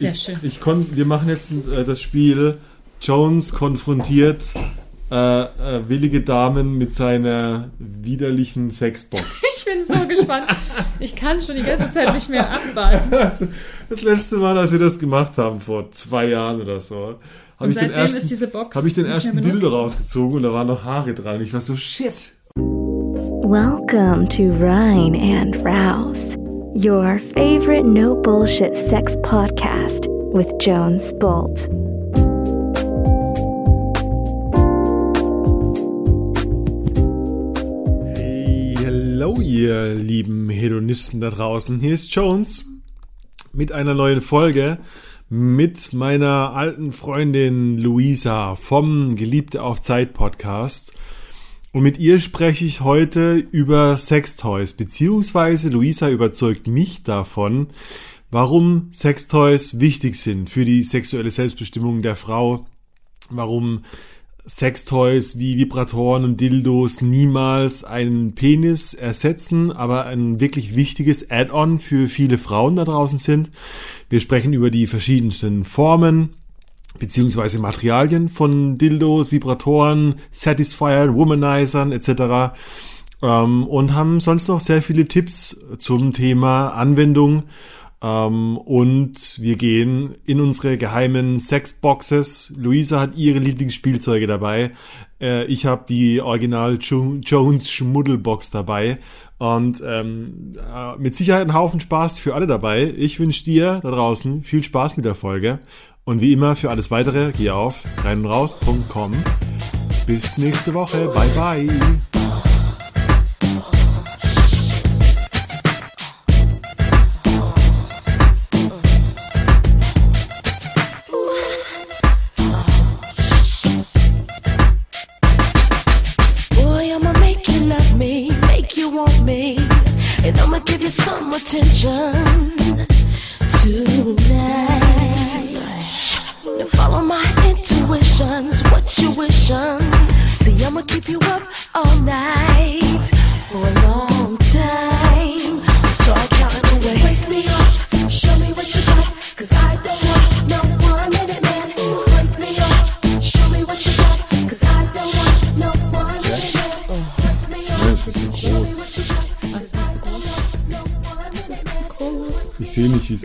Sehr ich, schön. Ich kon, wir machen jetzt äh, das Spiel Jones konfrontiert äh, äh, willige Damen mit seiner widerlichen Sexbox. Ich bin so gespannt. Ich kann schon die ganze Zeit nicht mehr abwarten. Das letzte Mal, als wir das gemacht haben, vor zwei Jahren oder so, habe ich den ersten, hab ich den ersten Dildo rausgezogen und da waren noch Haare dran. Und ich war so, shit. Welcome to Rhine and Rouse, your favorite no bullshit sex podcast with Jones Bolt. Hey, hello, ihr lieben Hedonisten da draußen. Hier ist Jones mit einer neuen Folge mit meiner alten Freundin Luisa vom Geliebte auf Zeit Podcast. Und mit ihr spreche ich heute über Sextoys, beziehungsweise Luisa überzeugt mich davon, warum Sextoys wichtig sind für die sexuelle Selbstbestimmung der Frau, warum Sextoys wie Vibratoren und Dildos niemals einen Penis ersetzen, aber ein wirklich wichtiges Add-on für viele Frauen da draußen sind. Wir sprechen über die verschiedensten Formen beziehungsweise Materialien von Dildos, Vibratoren, Satisfier, Womanizern etc. Ähm, und haben sonst noch sehr viele Tipps zum Thema Anwendung. Ähm, und wir gehen in unsere geheimen Sexboxes. Luisa hat ihre Lieblingsspielzeuge dabei. Äh, ich habe die Original jo Jones Schmuddelbox dabei. Und ähm, äh, mit Sicherheit ein Haufen Spaß für alle dabei. Ich wünsche dir da draußen viel Spaß mit der Folge. Und wie immer, für alles weitere, geh auf reinundraus.com. Bis nächste Woche. Bye bye. Boy,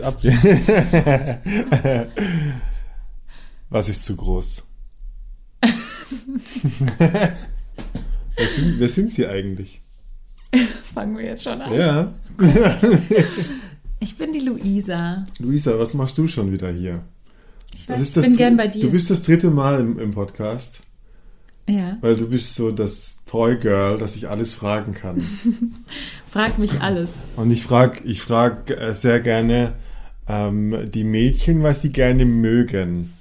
abgeht. Was ist zu groß? wer, sind, wer sind sie eigentlich? Fangen wir jetzt schon an. Ja. Ich bin die Luisa. Luisa, was machst du schon wieder hier? Ich Das weiß, das bin dr- gern bei dir. Du bist das dritte Mal im, im Podcast, ja. weil du bist so das Toy Girl, das ich alles fragen kann. Frag mich alles. Und ich frage ich frag äh, sehr gerne ähm, die Mädchen, was die gerne mögen.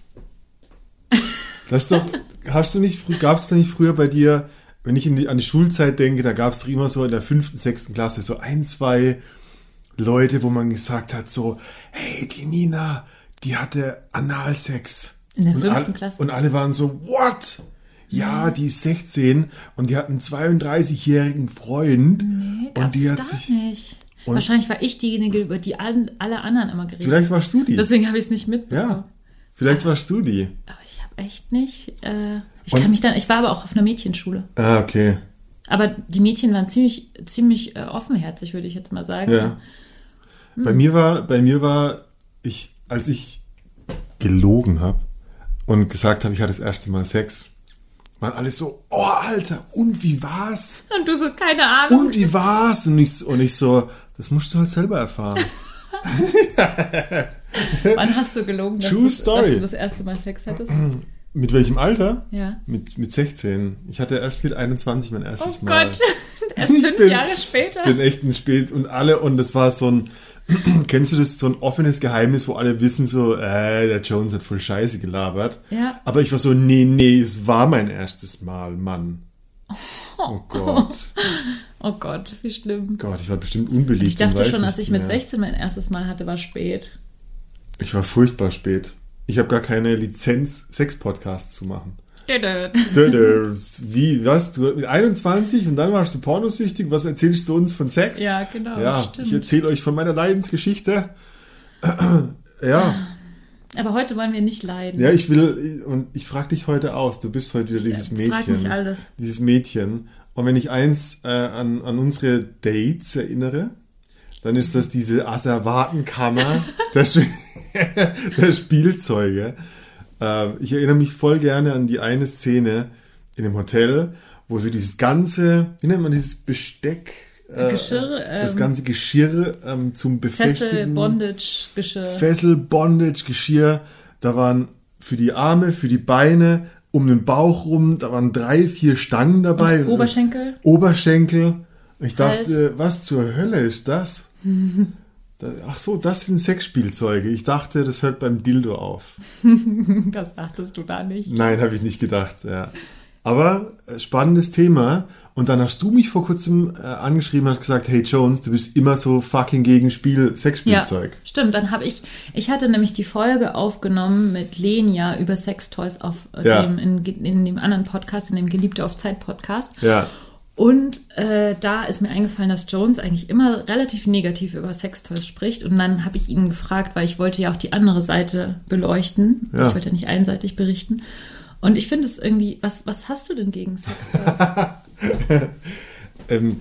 Das ist doch, hast du nicht, gab es da nicht früher bei dir, wenn ich die, an die Schulzeit denke, da gab es doch immer so in der fünften, sechsten Klasse so ein, zwei Leute, wo man gesagt hat, so, hey, die Nina, die hatte Analsex. In der und fünften Klasse? Und alle waren so, what? Ja, die ist 16 und die hat einen 32-jährigen Freund. Nee, und die hat sich. nicht. Und- Wahrscheinlich war ich diejenige, über die alle, alle anderen immer geredet Vielleicht warst du die. Deswegen habe ich es nicht mitbekommen. ja. Vielleicht warst du die. Aber ich habe echt nicht. Äh, ich Und- kann mich dann. Ich war aber auch auf einer Mädchenschule. Ah, okay. Aber die Mädchen waren ziemlich, ziemlich äh, offenherzig, würde ich jetzt mal sagen. Ja. Bei mir war, bei mir war, ich, als ich gelogen habe und gesagt habe, ich hatte das erste Mal Sex, waren alle so, oh Alter, und wie war's? Und du so, keine Ahnung. Und wie war's? Und ich, und ich so, das musst du halt selber erfahren. Wann hast du gelogen, dass, du, dass du das erste Mal Sex hattest? Mit welchem Alter? Ja. Mit, mit 16. Ich hatte erst mit 21 mein Oh erstes Mal. Gott, erst Ich fünf bin- Jahre später. bin echt ein Spät und alle und das war so ein kennst du das so ein offenes Geheimnis, wo alle wissen so, äh, der Jones hat voll Scheiße gelabert. Ja. Aber ich war so, nee, nee, es war mein erstes Mal, Mann. Oh Gott. Oh Gott, wie schlimm. Gott, ich war bestimmt unbeliebt. Ich dachte schon, als ich mit mehr. 16 mein erstes Mal hatte, war spät. Ich war furchtbar spät. Ich habe gar keine Lizenz, Sex-Podcasts zu machen. Wie, was? Du mit 21 und dann warst du pornosüchtig? Was erzählst du uns von Sex? Ja, genau, Ja, stimmt. ich erzähle euch von meiner Leidensgeschichte. ja. Aber heute wollen wir nicht leiden. Ja, ich will, und ich frage dich heute aus, du bist heute wieder dieses frag Mädchen. mich alles. Dieses Mädchen. Und wenn ich eins äh, an, an unsere Dates erinnere, dann ist das diese Asservatenkammer der, Sp- der Spielzeuge. Äh, ich erinnere mich voll gerne an die eine Szene in dem Hotel, wo sie dieses ganze, wie nennt man dieses Besteck? Äh, Geschirr, das ähm, ganze Geschirr ähm, zum Fessel, Befestigen. Bondage, Geschirr. Fessel, Bondage, Geschirr. Da waren für die Arme, für die Beine, um den Bauch rum, da waren drei, vier Stangen dabei. Und Oberschenkel? Oberschenkel. Ich Hals. dachte, was zur Hölle ist das? Da- Ach so, das sind Sexspielzeuge. Ich dachte, das hört beim Dildo auf. Das dachtest du da nicht. Nein, habe ich nicht gedacht. Ja. Aber äh, spannendes Thema. Und dann hast du mich vor kurzem äh, angeschrieben und hast gesagt, hey Jones, du bist immer so fucking gegen Spiel, Sexspielzeug. Ja, stimmt. Dann habe ich, ich hatte nämlich die Folge aufgenommen mit Lenia über Sextoys auf äh, Ja. dem, in, in dem anderen Podcast, in dem Geliebte auf Zeit Podcast. Ja. Und äh, da ist mir eingefallen, dass Jones eigentlich immer relativ negativ über Sextoys spricht. Und dann habe ich ihn gefragt, weil ich wollte ja auch die andere Seite beleuchten. Ja. Ich wollte ja nicht einseitig berichten. Und ich finde es irgendwie, was, was hast du denn gegen Sextoys? Ähm,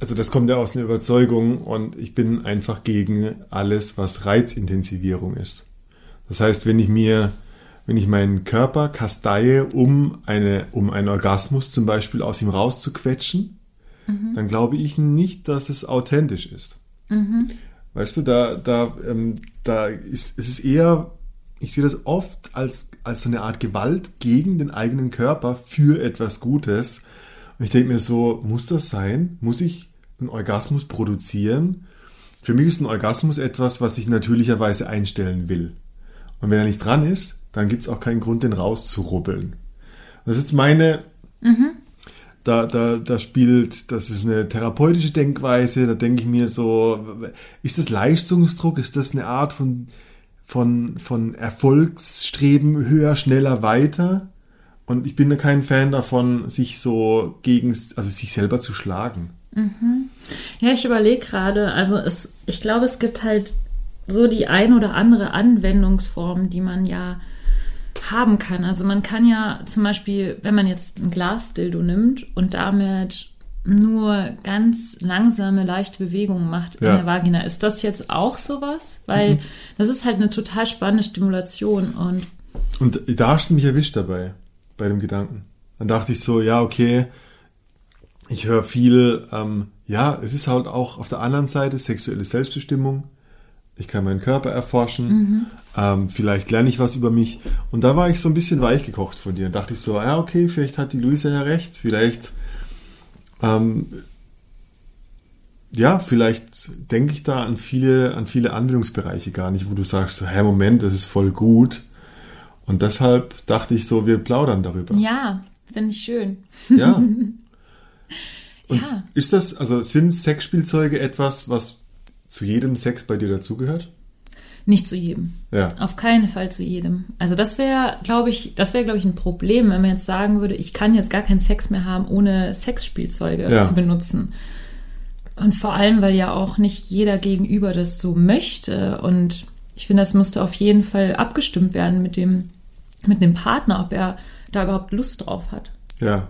also das kommt ja aus einer Überzeugung und ich bin einfach gegen alles, was Reizintensivierung ist. Das heißt, wenn ich mir, wenn ich meinen Körper kasteie, um eine, um einen Orgasmus zum Beispiel aus ihm rauszuquetschen, dann glaube ich nicht, dass es authentisch ist. Weißt du, da, da, ähm, da ist, es ist eher, ich sehe das oft als, als so eine Art Gewalt gegen den eigenen Körper für etwas Gutes. Und ich denke mir so, muss das sein? Muss ich einen Orgasmus produzieren? Für mich ist ein Orgasmus etwas, was ich natürlicherweise einstellen will. Und wenn er nicht dran ist, dann gibt es auch keinen Grund, den rauszurubbeln. Das ist jetzt meine, da, da, da spielt, das ist eine therapeutische Denkweise, da denke ich mir so, ist das Leistungsdruck, ist das eine Art von, von, von Erfolgsstreben höher, schneller, weiter? Und ich bin da kein Fan davon, sich so gegen, also sich selber zu schlagen. Ja, ich überlege gerade, also es, ich glaube, es gibt halt so die ein oder andere Anwendungsform, die man ja haben kann. Also man kann ja zum Beispiel, wenn man jetzt ein Glasdildo nimmt und damit nur ganz langsame, leichte Bewegungen macht Ja. in der Vagina, ist das jetzt auch sowas? Weil das ist halt eine total spannende Stimulation und Und da hast du mich erwischt dabei, bei dem Gedanken. Dann dachte ich so, ja, okay, ich höre viel, ähm, ja, es ist halt auch auf der anderen Seite sexuelle Selbstbestimmung. Ich kann meinen Körper erforschen, ähm, vielleicht lerne ich was über mich. Und da war ich so ein bisschen weich gekocht von dir. Und dachte ich so, ja, okay, vielleicht hat die Luisa ja recht, vielleicht, ähm, ja, vielleicht denke ich da an viele, an viele Anwendungsbereiche gar nicht, wo du sagst, so, hä, Moment, das ist voll gut. Und deshalb dachte ich so, wir plaudern darüber. ja, finde ich schön. Ja. Und Ja. ist das, also sind Sexspielzeuge etwas, was zu jedem Sex bei dir dazugehört? Nicht zu jedem. Ja. Auf keinen Fall zu jedem. Also das wäre, glaube ich, das wäre, glaube ich, ein Problem, wenn man jetzt sagen würde, ich kann jetzt gar keinen Sex mehr haben, ohne Sexspielzeuge Ja. zu benutzen. Und vor allem, weil ja auch nicht jeder Gegenüber das so möchte. Und ich finde, das musste auf jeden Fall abgestimmt werden mit dem, mit dem Partner, ob er da überhaupt Lust drauf hat. Ja.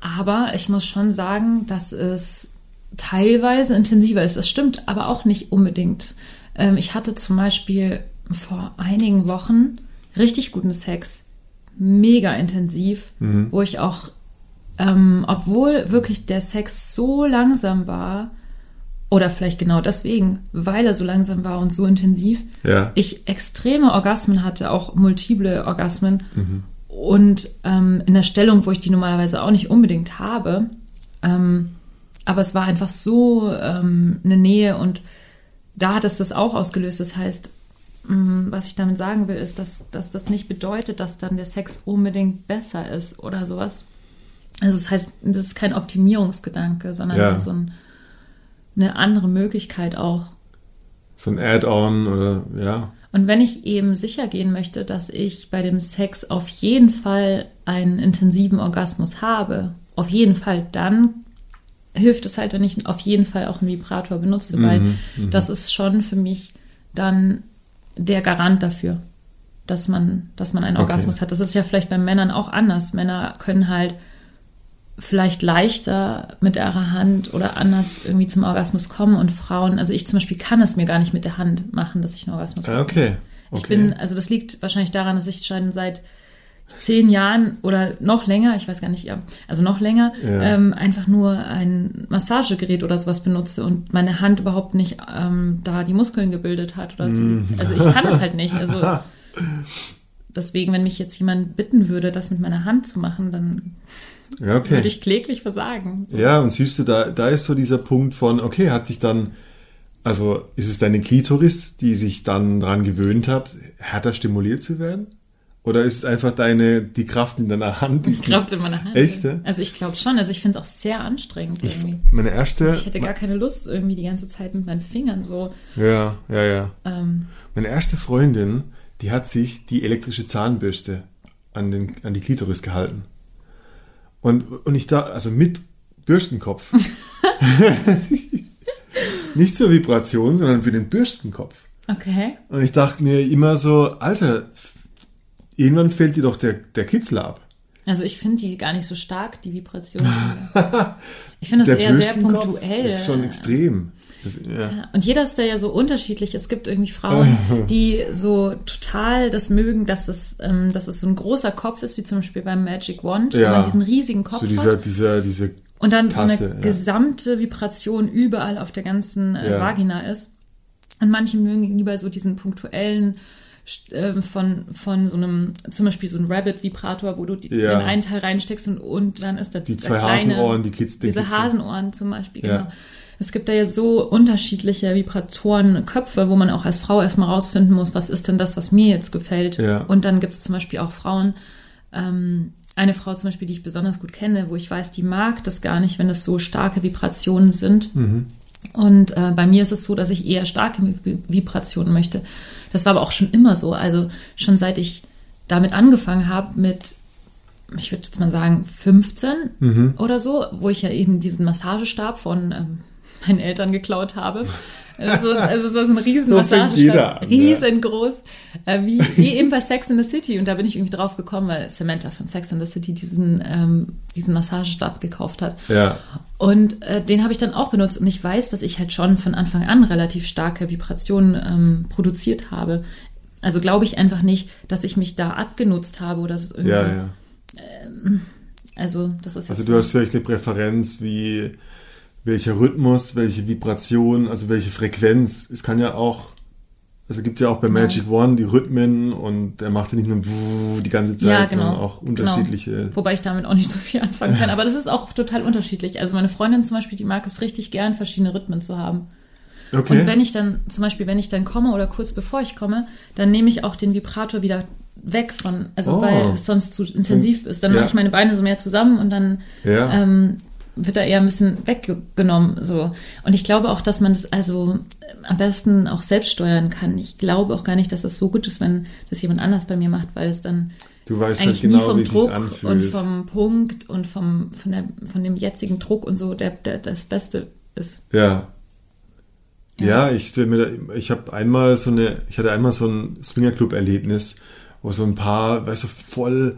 Aber ich muss schon sagen, dass es teilweise intensiver ist. Das stimmt aber auch nicht unbedingt. Ähm, ich hatte zum Beispiel vor einigen Wochen richtig guten Sex, mega intensiv, wo ich auch, ähm, obwohl wirklich der Sex so langsam war, oder vielleicht genau deswegen, weil er so langsam war und so intensiv, Ja. ich extreme Orgasmen hatte, auch multiple Orgasmen. Und ähm, in der Stellung, wo ich die normalerweise auch nicht unbedingt habe. Ähm, aber es war einfach so ähm, eine Nähe und da hat es das auch ausgelöst. Das heißt, mh, was ich damit sagen will, ist, dass, dass das nicht bedeutet, dass dann der Sex unbedingt besser ist oder sowas. Also das heißt, das ist kein Optimierungsgedanke, sondern Ja. eher so ein, eine andere Möglichkeit auch. So ein Add-on oder, ja. Und wenn ich eben sicher gehen möchte, dass ich bei dem Sex auf jeden Fall einen intensiven Orgasmus habe, auf jeden Fall, dann hilft es halt, wenn ich auf jeden Fall auch einen Vibrator benutze, weil das ist schon für mich dann der Garant dafür, dass man, dass man einen Okay. Orgasmus hat. Das ist ja vielleicht bei Männern auch anders. Männer können halt vielleicht leichter mit ihrer Hand oder anders irgendwie zum Orgasmus kommen und Frauen, also ich zum Beispiel kann es mir gar nicht mit der Hand machen, dass ich einen Orgasmus Ah, Okay. ich okay. bin, also das liegt wahrscheinlich daran, dass ich schon seit zehn Jahren oder noch länger, ich weiß gar nicht, ja, also noch länger, Ja. ähm, einfach nur ein Massagegerät oder sowas benutze und meine Hand überhaupt nicht ähm, da die Muskeln gebildet hat. Oder die, Mm. also ich kann es halt nicht. Also deswegen, wenn mich jetzt jemand bitten würde, das mit meiner Hand zu machen, dann ja, okay. würde ich kläglich versagen. Ja, und siehst du, da, da ist so dieser Punkt von, okay, hat sich dann, also ist es deine Klitoris, die sich dann dran gewöhnt hat, härter stimuliert zu werden? Oder ist es einfach deine, die Kraft in deiner Hand? die Ich glaube in meiner Hand. Echt, ja? Also ich glaube schon. Also ich finde es auch sehr anstrengend nicht- irgendwie. Meine erste, Ich hätte gar keine Lust, irgendwie die ganze Zeit mit meinen Fingern so. ja, ja, ja. Ähm, Meine erste Freundin, die hat sich die elektrische Zahnbürste an, den, an die Klitoris gehalten. Und, und ich da, also mit Bürstenkopf. Nicht zur Vibration, sondern für den Bürstenkopf. okay. Und ich dachte mir immer so, Alter, irgendwann fällt dir doch der, der Kitzel ab. Also ich finde die gar nicht so stark, die Vibration. ich finde das der eher sehr punktuell. ist schon extrem. Das, ja. Und jeder ist da ja so unterschiedlich. Es gibt irgendwie Frauen, die so total das mögen, dass es, ähm, dass es so ein großer Kopf ist, wie zum Beispiel beim Magic Wand, wo Ja. man diesen riesigen Kopf So dieser, hat. dieser, diese, Und dann so Tasse, eine ja. gesamte Vibration überall auf der ganzen äh. Vagina ist. Und manche mögen lieber so diesen punktuellen ähm, von, von so einem, zum Beispiel so ein Rabbit-Vibrator, wo du die, Ja. in einen Teil reinsteckst und, und dann ist da Die zwei kleine, Hasenohren, die Kids- den Diese Kitzeln. Hasenohren zum Beispiel, Ja. Es gibt da ja so unterschiedliche Vibratorenköpfe, wo man auch als Frau erstmal rausfinden muss, was ist denn das, was mir jetzt gefällt. Ja. Und dann gibt es zum Beispiel auch Frauen, ähm, eine Frau zum Beispiel, die ich besonders gut kenne, wo ich weiß, die mag das gar nicht, wenn es so starke Vibrationen sind. Und äh, bei mir ist es so, dass ich eher starke Vi- Vibrationen möchte. Das war aber auch schon immer so. Also schon seit ich damit angefangen habe mit, ich würde jetzt mal sagen, 15 oder so, wo ich ja eben diesen Massagestab von ähm, meinen Eltern geklaut habe. Also, also es war so ein riesen So Massagestab, riesengroß, äh, wie, wie eben bei Sex in the City. Und da bin ich irgendwie drauf gekommen, weil Samantha von Sex in the City diesen, ähm, diesen Massagestab gekauft hat. ja. Und äh, den habe ich dann auch benutzt und ich weiß, dass ich halt schon von Anfang an relativ starke Vibrationen ähm, produziert habe. Also glaube ich einfach nicht, dass ich mich da abgenutzt habe oder irgendwie. Ja, ja. Also das ist Also du so- hast vielleicht eine Präferenz, wie welcher Rhythmus, welche Vibration, also welche Frequenz. Es kann ja auch, also gibt ja auch bei Magic One die Rhythmen und der macht ja nicht nur die ganze Zeit, ja, sondern genau. auch unterschiedliche. Genau. Wobei ich damit auch nicht so viel anfangen kann. Aber das ist auch total unterschiedlich. Also meine Freundin zum Beispiel, die mag es richtig gern, verschiedene Rhythmen zu haben. Okay. Und wenn ich dann, zum Beispiel, wenn ich dann komme oder kurz bevor ich komme, dann nehme ich auch den Vibrator wieder weg von, also Oh. weil es sonst zu intensiv ist. Dann Ja. mache ich meine Beine so mehr zusammen und dann Ja. ähm, wird da eher ein bisschen weggenommen. So. Und ich glaube auch, dass man das also äh, am besten auch selbst steuern kann. Ich glaube auch gar nicht, dass es so gut ist, wenn das jemand anders bei mir macht, weil es dann du weißt halt eigentlich nie genau, vom wie es sich Druck anfühlt. und vom Punkt und vom, von, der, von dem jetzigen Druck und so der, der das Beste ist. Ja. Ja, ich stell mir ich habe einmal so eine, ich hatte einmal so ein Swingerclub-Erlebnis, wo so ein paar, weißt du, voll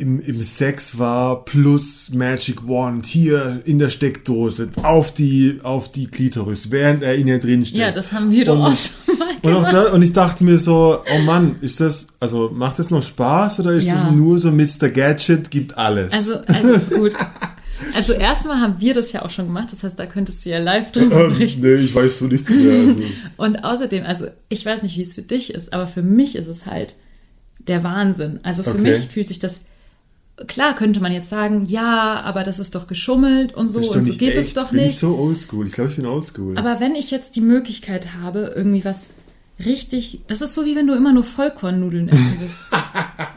im, im Sex war, plus Magic Wand hier in der Steckdose, auf die, auf die Klitoris, während er in ihr drin steht. Ja, das haben wir doch Und auch schon mal Und, auch gemacht. da, und ich dachte mir so, oh Mann, ist das, also macht das noch Spaß oder ist Ja. das nur so Mr. Gadget gibt alles? Also, also gut. Also erstmal haben wir das ja auch schon gemacht, das heißt, da könntest du ja live drüber ähm, berichten. nee, ich weiß von nichts mehr. Also. Und außerdem, also ich weiß nicht, wie es für dich ist, aber für mich ist es halt der Wahnsinn. Also für Okay. mich fühlt sich das, klar könnte man jetzt sagen, ja, aber das ist doch geschummelt und so Das und so geht es echt. doch Bin nicht. ich so oldschool? Ich glaube, ich bin oldschool. Aber wenn ich jetzt die Möglichkeit habe, irgendwie was richtig, das ist so wie wenn du immer nur Vollkornnudeln essen willst.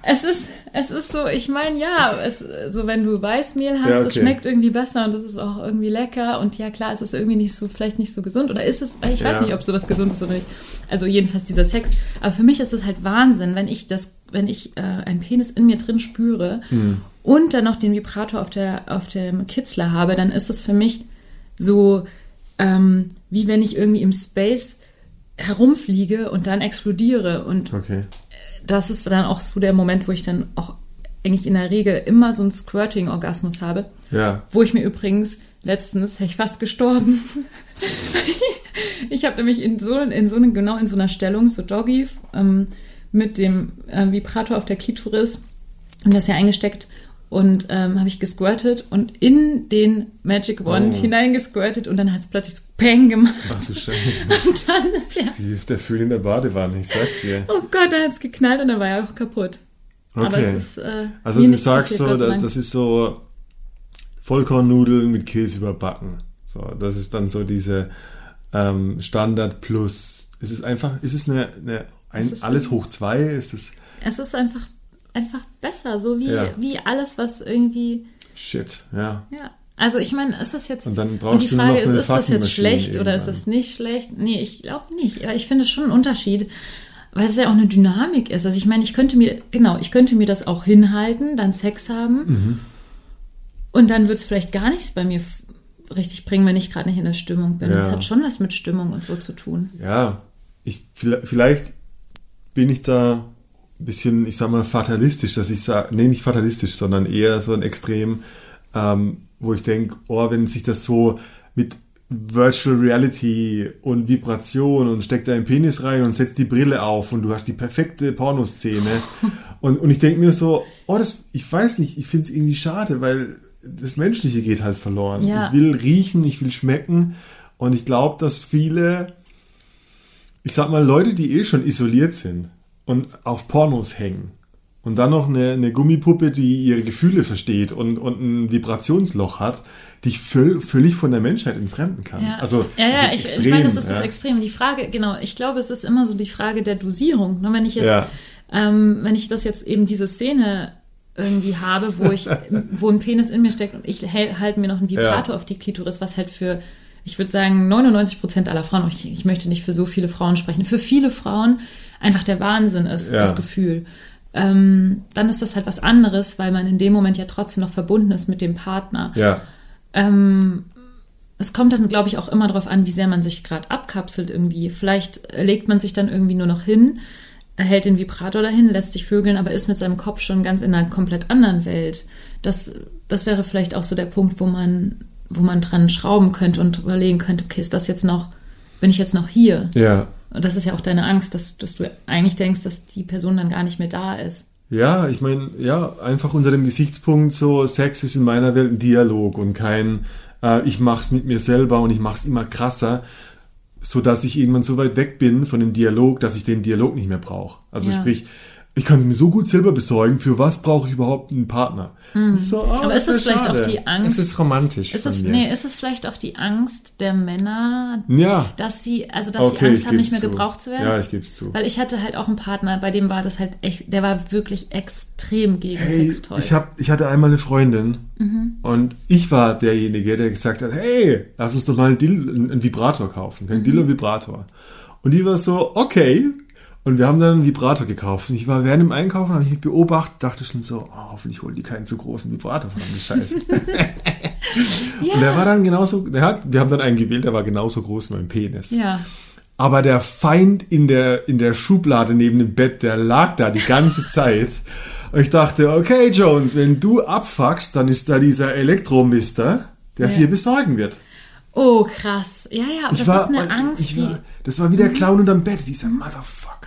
es ist, es ist so, ich meine, ja, es, so wenn du Weißmehl hast, Ja, es okay. schmeckt irgendwie besser und es ist auch irgendwie lecker und ja klar, es ist irgendwie nicht so, vielleicht nicht so gesund oder ist es, ich weiß Ja. nicht, ob sowas gesund ist oder nicht. Also jedenfalls dieser Sex. Aber für mich ist es halt Wahnsinn, wenn ich das, wenn ich äh, einen Penis in mir drin spüre Hm. und dann noch den Vibrator auf der, auf dem Kitzler habe, dann ist es für mich so, ähm, wie wenn ich irgendwie im Space herumfliege und dann explodiere. Und Okay. das ist dann auch so der Moment, wo ich dann auch eigentlich in der Regel immer so einen Squirting-Orgasmus habe. Ja. Wo ich mir übrigens letztens, wäre ich fast gestorben. ich habe nämlich in so, in so genau in so einer Stellung, so Doggy, ähm, mit dem äh, Vibrator auf der Klitoris und das ja eingesteckt und ähm, habe ich gesquirtet und in den Magic Wand Oh. hineingesquirtet und dann hat es plötzlich so Peng gemacht. Ach du Scheiße. Und dann ist der, der Föhn in der Badewanne, ich sag's dir. oh Gott, dann hat es geknallt und dann war er auch kaputt. Aber Okay. es ist, äh, Also du nicht sagst passiert, so, das, das ist so Vollkornnudeln mit Käse überbacken. So, das ist dann so diese ähm, Standard plus. Ist es einfach, ist es eine, eine ein, Es ist alles hoch zwei? Ist es Es ist einfach, einfach besser, so wie, Ja. wie alles, was irgendwie, shit, ja. ja. Also ich meine, ist das jetzt. Und dann brauchst die du nur Frage noch so eine ist, ist das jetzt schlecht oder ist das nicht schlecht? Nee, ich glaube nicht. Aber ich finde es schon einen Unterschied, weil es ja auch eine Dynamik ist. Also ich meine, ich könnte mir, genau, ich könnte mir das auch hinhalten, dann Sex haben. Mhm. Und dann wird es vielleicht gar nichts bei mir richtig bringen, wenn ich gerade nicht in der Stimmung bin. Das Ja. hat schon was mit Stimmung und so zu tun. Ja, ich, vielleicht- vielleicht bin ich da ein bisschen, ich sag mal, fatalistisch, dass ich sage, nee, nicht fatalistisch, sondern eher so ein Extrem, ähm, wo ich denke, oh, wenn sich das so mit Virtual Reality und Vibration und steckt deinen Penis rein und setzt die Brille auf und du hast die perfekte Pornoszene. und, und ich denke mir so, oh, das, ich weiß nicht, ich finde es irgendwie schade, weil das Menschliche geht halt verloren. Ja. Ich will riechen, ich will schmecken und ich glaube, dass viele ich sag mal, Leute, die eh schon isoliert sind und auf Pornos hängen und dann noch eine, eine Gummipuppe, die ihre Gefühle versteht und, und ein Vibrationsloch hat, dich völ, völlig von der Menschheit entfremden kann. Ja, Also, ja, das ja ich, extrem, ich meine, das ist das ja. Extrem. Die Frage, genau, ich glaube, es ist immer so die Frage der Dosierung. Ne, wenn ich jetzt, ähm, wenn ich das jetzt eben diese Szene irgendwie habe, wo ich, wo ein Penis in mir steckt und ich halte mir noch einen Vibrator Ja. auf die Klitoris, was halt für, ich würde sagen, 99 Prozent aller Frauen, ich, ich möchte nicht für so viele Frauen sprechen, für viele Frauen einfach der Wahnsinn ist, Ja. das Gefühl. Ähm, dann ist das halt was anderes, weil man in dem Moment ja trotzdem noch verbunden ist mit dem Partner Ja, ähm, es kommt dann, glaube ich, auch immer darauf an, wie sehr man sich gerade abkapselt irgendwie. Vielleicht legt man sich dann irgendwie nur noch hin, hält den Vibrator dahin, lässt sich vögeln, aber ist mit seinem Kopf schon ganz in einer komplett anderen Welt. Das, das wäre vielleicht auch so der Punkt, wo man, wo man dran schrauben könnte und überlegen könnte, okay, ist das jetzt noch, bin ich jetzt noch hier? ja. Und das ist ja auch deine Angst, dass, dass du eigentlich denkst, dass die Person dann gar nicht mehr da ist. Ja, ich meine, ja, einfach unter dem Gesichtspunkt so, Sex ist in meiner Welt ein Dialog und kein, äh, ich mach's mit mir selber und ich mach's immer krasser, so dass ich irgendwann so weit weg bin von dem Dialog, dass ich den Dialog nicht mehr brauche. Also Ja. sprich, ich kann es mir so gut selber besorgen, für was brauche ich überhaupt einen Partner? So, ah, Mhm. Aber ist das vielleicht auch schade. die Angst- Es ist romantisch. Ist es, nee, ist es vielleicht auch die Angst der Männer, Ja. dass sie, also dass sie Okay, Angst ich haben, nicht mehr zu. gebraucht zu werden? Ja, ich geb's zu. Weil ich hatte halt auch einen Partner, bei dem war das halt echt, der war wirklich extrem gegen Hey, Sextoys. ich, hab, ich hatte einmal eine Freundin Mhm. und ich war derjenige, der gesagt hat, hey, lass uns doch mal einen, Dill, einen Vibrator kaufen, Mhm. kein Dillo Vibrator. Und die war so, okay. Und wir haben dann einen Vibrator gekauft. Und ich war während dem Einkaufen, habe ich mich beobachtet, dachte schon so, oh, hoffentlich holen die keinen zu großen Vibrator von die Scheiße. Und der war dann genauso, der hat, wir haben dann einen gewählt, der war genauso groß wie mein Penis. ja. Aber der Feind in der, in der Schublade neben dem Bett, der lag da die ganze Zeit. Und ich dachte, okay, Jones, wenn du abfuckst, dann ist da dieser Elektromister, der es Ja. hier besorgen wird. Oh, krass. Ja, ja, aber Ich das war, ist eine Angst, war, das war wie der Clown unterm Bett, dieser Motherfucker.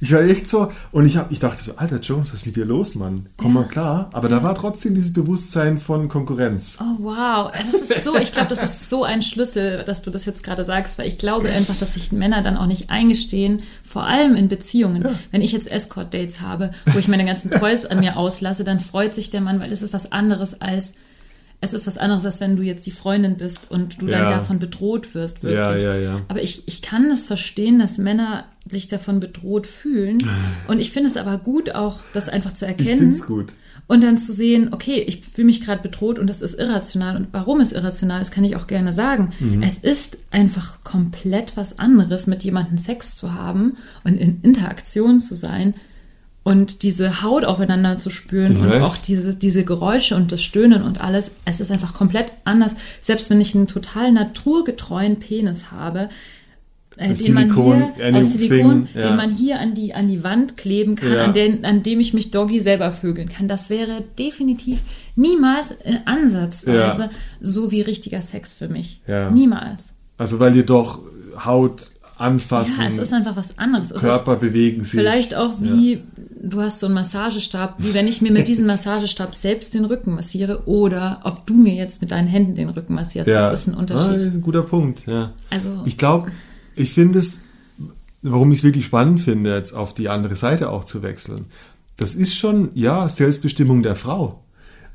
Ich war echt so, und ich, hab, ich dachte so, Alter Jones, was ist mit dir los, Mann? Komm mal klar. Aber da war trotzdem dieses Bewusstsein von Konkurrenz. Oh, wow. Das ist so, ich glaube, das ist so ein Schlüssel, dass du das jetzt gerade sagst, weil ich glaube einfach, dass sich Männer dann auch nicht eingestehen, vor allem in Beziehungen. Wenn ich jetzt Escort-Dates habe, wo ich meine ganzen Toys an mir auslasse, dann freut sich der Mann, weil es ist was anderes als, es ist was anderes, als wenn du jetzt die Freundin bist und du Ja. dann davon bedroht wirst, wirklich. Ja, ja, ja. Aber ich, ich kann das verstehen, dass Männer sich davon bedroht fühlen. Und ich finde es aber gut, auch das einfach zu Ich erkennen. find's gut. Und dann zu sehen, okay, ich fühle mich gerade bedroht und das ist irrational. Und warum es irrational ist, kann ich auch gerne sagen. Mhm. Es ist einfach komplett was anderes, mit jemandem Sex zu haben und in Interaktion zu sein und diese Haut aufeinander zu spüren und auch diese, diese Geräusche und das Stöhnen und alles. Es ist einfach komplett anders. Selbst wenn ich einen total naturgetreuen Penis habe, äh, den Silikon, man hier, aus Silikon, ja. den man hier an die, an die Wand kleben kann, Ja. an, den, an dem ich mich Doggy selber vögeln kann. Das wäre definitiv niemals äh, ansatzweise Ja. so wie richtiger Sex für mich. Ja. Niemals. Also weil ihr doch Haut anfassen, Ja, es ist einfach was anderes. Körper bewegen sich. vielleicht auch wie, du hast so einen Massagestab, wie wenn ich mir mit diesem Massagestab selbst den Rücken massiere oder ob du mir jetzt mit deinen Händen den Rücken massierst. ja. Das ist ein Ah, Unterschied. das ist ein guter Punkt, ja. Also- ich glaube, ich finde es, warum ich es wirklich spannend finde, jetzt auf die andere Seite auch zu wechseln. Das ist schon, ja, Selbstbestimmung der Frau.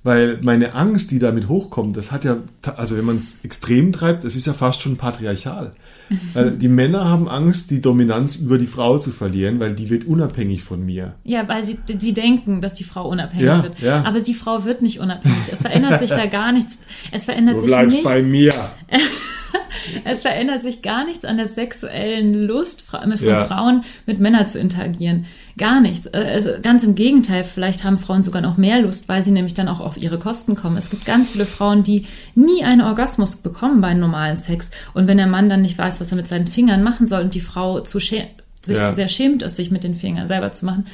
Weil meine Angst, die damit hochkommt, das hat ja, also wenn man es extrem treibt, das ist ja fast schon patriarchal. Weil die Männer haben Angst, die Dominanz über die Frau zu verlieren, weil die wird unabhängig von mir. Ja, weil sie die denken, dass die Frau unabhängig Ja, wird. ja. Aber die Frau wird nicht unabhängig. Es verändert sich da gar nichts. Es verändert sich nichts. mir. Es verändert sich gar nichts an der sexuellen Lust von Ja. Frauen mit Männern zu interagieren. Gar nichts. Äh, Also ganz im Gegenteil, vielleicht haben Frauen sogar noch mehr Lust, weil sie nämlich dann auch auf ihre Kosten kommen. Es gibt ganz viele Frauen, die nie einen Orgasmus bekommen bei normalen Sex. Und wenn der Mann dann nicht weiß, was er mit seinen Fingern machen soll und die Frau zu sich Ja. zu sehr schämt, es sich mit den Fingern selber zu machen,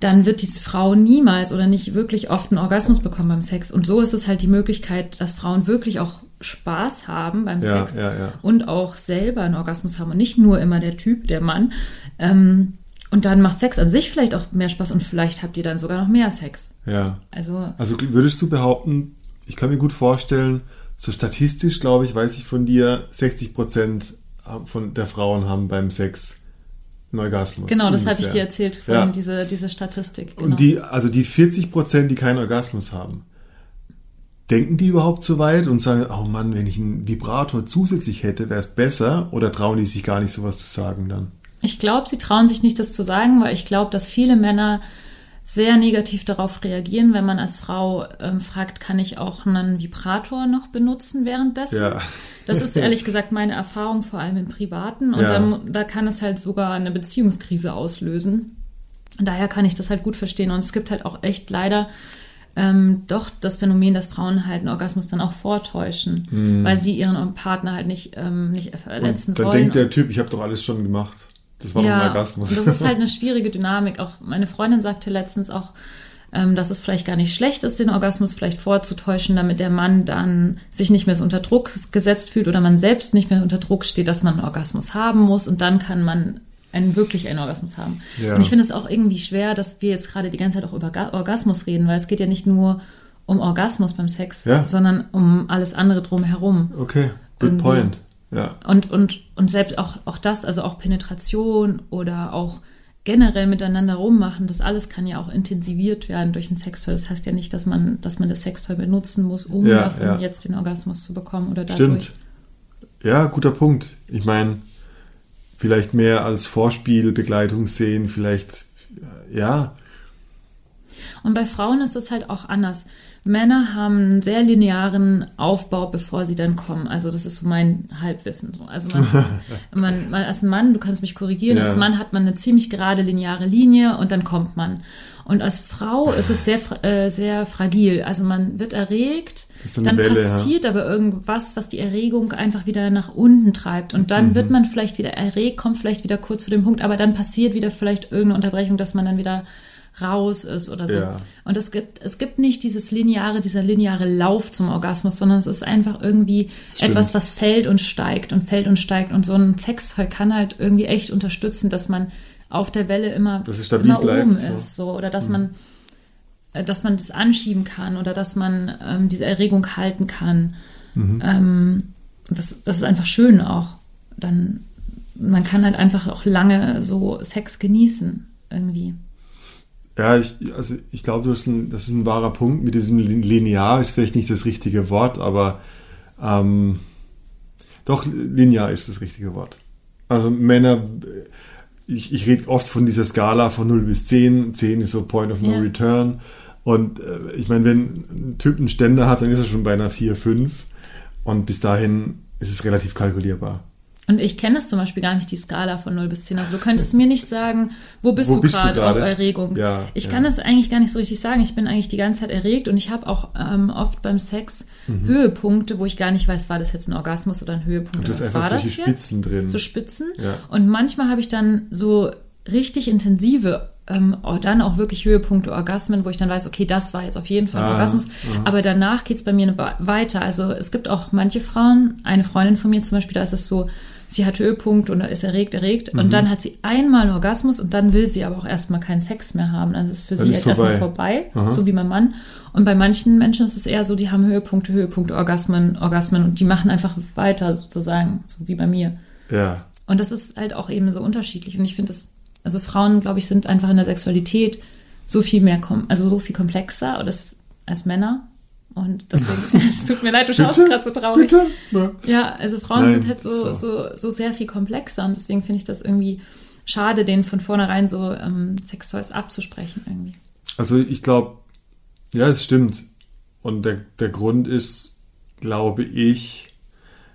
dann wird diese Frau niemals oder nicht wirklich oft einen Orgasmus bekommen beim Sex. Und so ist es halt die Möglichkeit, dass Frauen wirklich auch Spaß haben beim Ja, Sex ja, ja. und auch selber einen Orgasmus haben und nicht nur immer der Typ, der Mann. Ähm, und dann macht Sex an sich vielleicht auch mehr Spaß und vielleicht habt ihr dann sogar noch mehr Sex. Ja. Also Also würdest du behaupten, ich kann mir gut vorstellen, so statistisch, glaube ich, weiß ich von dir, 60 Prozent von der Frauen haben beim Sex einen Orgasmus. genau, das habe ich dir erzählt vorhin, Ja. diese, diese Statistik. Genau. Und die, also die 40 Prozent, die keinen Orgasmus haben, denken die überhaupt so weit und sagen, oh Mann, wenn ich einen Vibrator zusätzlich hätte, wäre es besser? Oder trauen die sich gar nicht sowas zu sagen dann? Ich glaube, sie trauen sich nicht, das zu sagen, weil ich glaube, dass viele Männer sehr negativ darauf reagieren, wenn man als Frau ähm, fragt, kann ich auch einen Vibrator noch benutzen währenddessen? Ja. Das ist ehrlich gesagt meine Erfahrung, vor allem im Privaten. Und Ja. dann, da kann es halt sogar eine Beziehungskrise auslösen. Daher kann ich das halt gut verstehen. Und es gibt halt auch echt leider ähm, doch das Phänomen, dass Frauen halt einen Orgasmus dann auch vortäuschen, weil sie ihren Partner halt nicht, ähm, nicht verletzen Mhm. Und dann wollen. denkt der Typ, ich habe doch alles schon gemacht. Das war doch ein Orgasmus. das ist halt eine schwierige Dynamik. Auch meine Freundin sagte letztens auch, ähm, dass es vielleicht gar nicht schlecht ist, den Orgasmus vielleicht vorzutäuschen, damit der Mann dann sich nicht mehr so unter Druck gesetzt fühlt oder man selbst nicht mehr unter Druck steht, dass man einen Orgasmus haben muss und dann kann man einen, wirklich einen Orgasmus haben. Ja. Und ich finde es auch irgendwie schwer, dass wir jetzt gerade die ganze Zeit auch über Ga- Orgasmus reden, weil es geht ja nicht nur um Orgasmus beim Sex, Ja. sondern um alles andere drumherum. okay, good Irgendwie. point. Ja. Und, und, und selbst auch, auch das, also auch Penetration oder auch generell miteinander rummachen, das alles kann ja auch intensiviert werden durch ein Sextoy. Das heißt ja nicht, dass man, dass man das Sextoy benutzen muss, um Ja, davon ja. jetzt den Orgasmus zu bekommen oder dadurch. Stimmt. Ja, guter Punkt. Ich meine, vielleicht mehr als Vorspielbegleitung sehen, vielleicht, ja, Und bei Frauen ist es halt auch anders. Männer haben einen sehr linearen Aufbau, bevor sie dann kommen. Also das ist so mein Halbwissen. So. Also man, man, man als Mann, du kannst mich korrigieren, Ja. als Mann hat man eine ziemlich gerade lineare Linie und dann kommt man. Und als Frau ist es sehr, äh, sehr fragil. Also man wird erregt, dann Welle, ja. passiert aber irgendwas, was die Erregung einfach wieder nach unten treibt. Und Mhm. dann wird man vielleicht wieder erregt, kommt vielleicht wieder kurz zu dem Punkt, aber dann passiert wieder vielleicht irgendeine Unterbrechung, dass man dann wieder raus ist oder so. Ja. Und es gibt, es gibt nicht dieses lineare, dieser lineare Lauf zum Orgasmus, sondern es ist einfach irgendwie Stimmt. etwas, was fällt und steigt und fällt und steigt. Und so ein Sextoy kann halt irgendwie echt unterstützen, dass man auf der Welle immer, immer bleibt, oben so. Mhm. ist. So. Oder dass man äh, dass man das anschieben kann oder dass man ähm, diese Erregung halten kann. Mhm. Ähm, das, das ist einfach schön auch. Dann, man kann halt einfach auch lange so Sex genießen irgendwie. Ja, ich, also ich glaube, das ist, ein, das ist ein wahrer Punkt. Mit diesem Lin- Linear ist vielleicht nicht das richtige Wort, aber ähm, doch, linear ist das richtige Wort. Also Männer, ich, ich rede oft von dieser Skala von 0 bis 10. 10 ist so Point of No Ja. Return. Und äh, ich meine, wenn ein Typ einen Ständer hat, dann ist er schon bei einer 4, 5. Und bis dahin ist es relativ kalkulierbar. Und ich kenne es zum Beispiel gar nicht, die Skala von 0 bis 10. Also du könntest mir nicht sagen, wo bist Wo du gerade auf? Erregung. Ja, ich ja. kann es eigentlich gar nicht so richtig sagen. Ich bin eigentlich die ganze Zeit erregt und ich habe auch ähm, oft beim Sex Mhm. Höhepunkte, wo ich gar nicht weiß, war das jetzt ein Orgasmus oder ein Höhepunkt. Du hast einfach war solche das Spitzen drin. So Spitzen. Ja. Und manchmal habe ich dann so richtig intensive, ähm, oh, dann auch wirklich Höhepunkte, Orgasmen, wo ich dann weiß, okay, das war jetzt auf jeden Fall ein Ah, Orgasmus. Aber danach geht's bei mir weiter. Also es gibt auch manche Frauen, eine Freundin von mir zum Beispiel, da ist es so, sie hat Höhepunkt und ist erregt, erregt. Mhm. Und dann hat sie einmal einen Orgasmus und dann will sie aber auch erstmal keinen Sex mehr haben. Dann ist es für Dann sie ist jetzt erstmal vorbei. vorbei, so wie mein Mann. Und bei manchen Menschen ist es eher so, die haben Höhepunkte, Höhepunkte, Orgasmen, Orgasmen und die machen einfach weiter sozusagen, so wie bei mir. Ja. Und das ist halt auch eben so unterschiedlich. Und ich finde das, also Frauen, glaube ich, sind einfach in der Sexualität so viel mehr, kom also so viel komplexer das, als Männer. Und deswegen, es tut mir leid, du schaust gerade so traurig. Bitte? Ja. Ja, also Frauen Nein, sind halt so, so. so, sehr viel komplexer und deswegen finde ich das irgendwie schade, denen von vornherein so ähm, Sextoys abzusprechen irgendwie. Also ich glaube, ja, es stimmt. Und der, der Grund ist, glaube ich,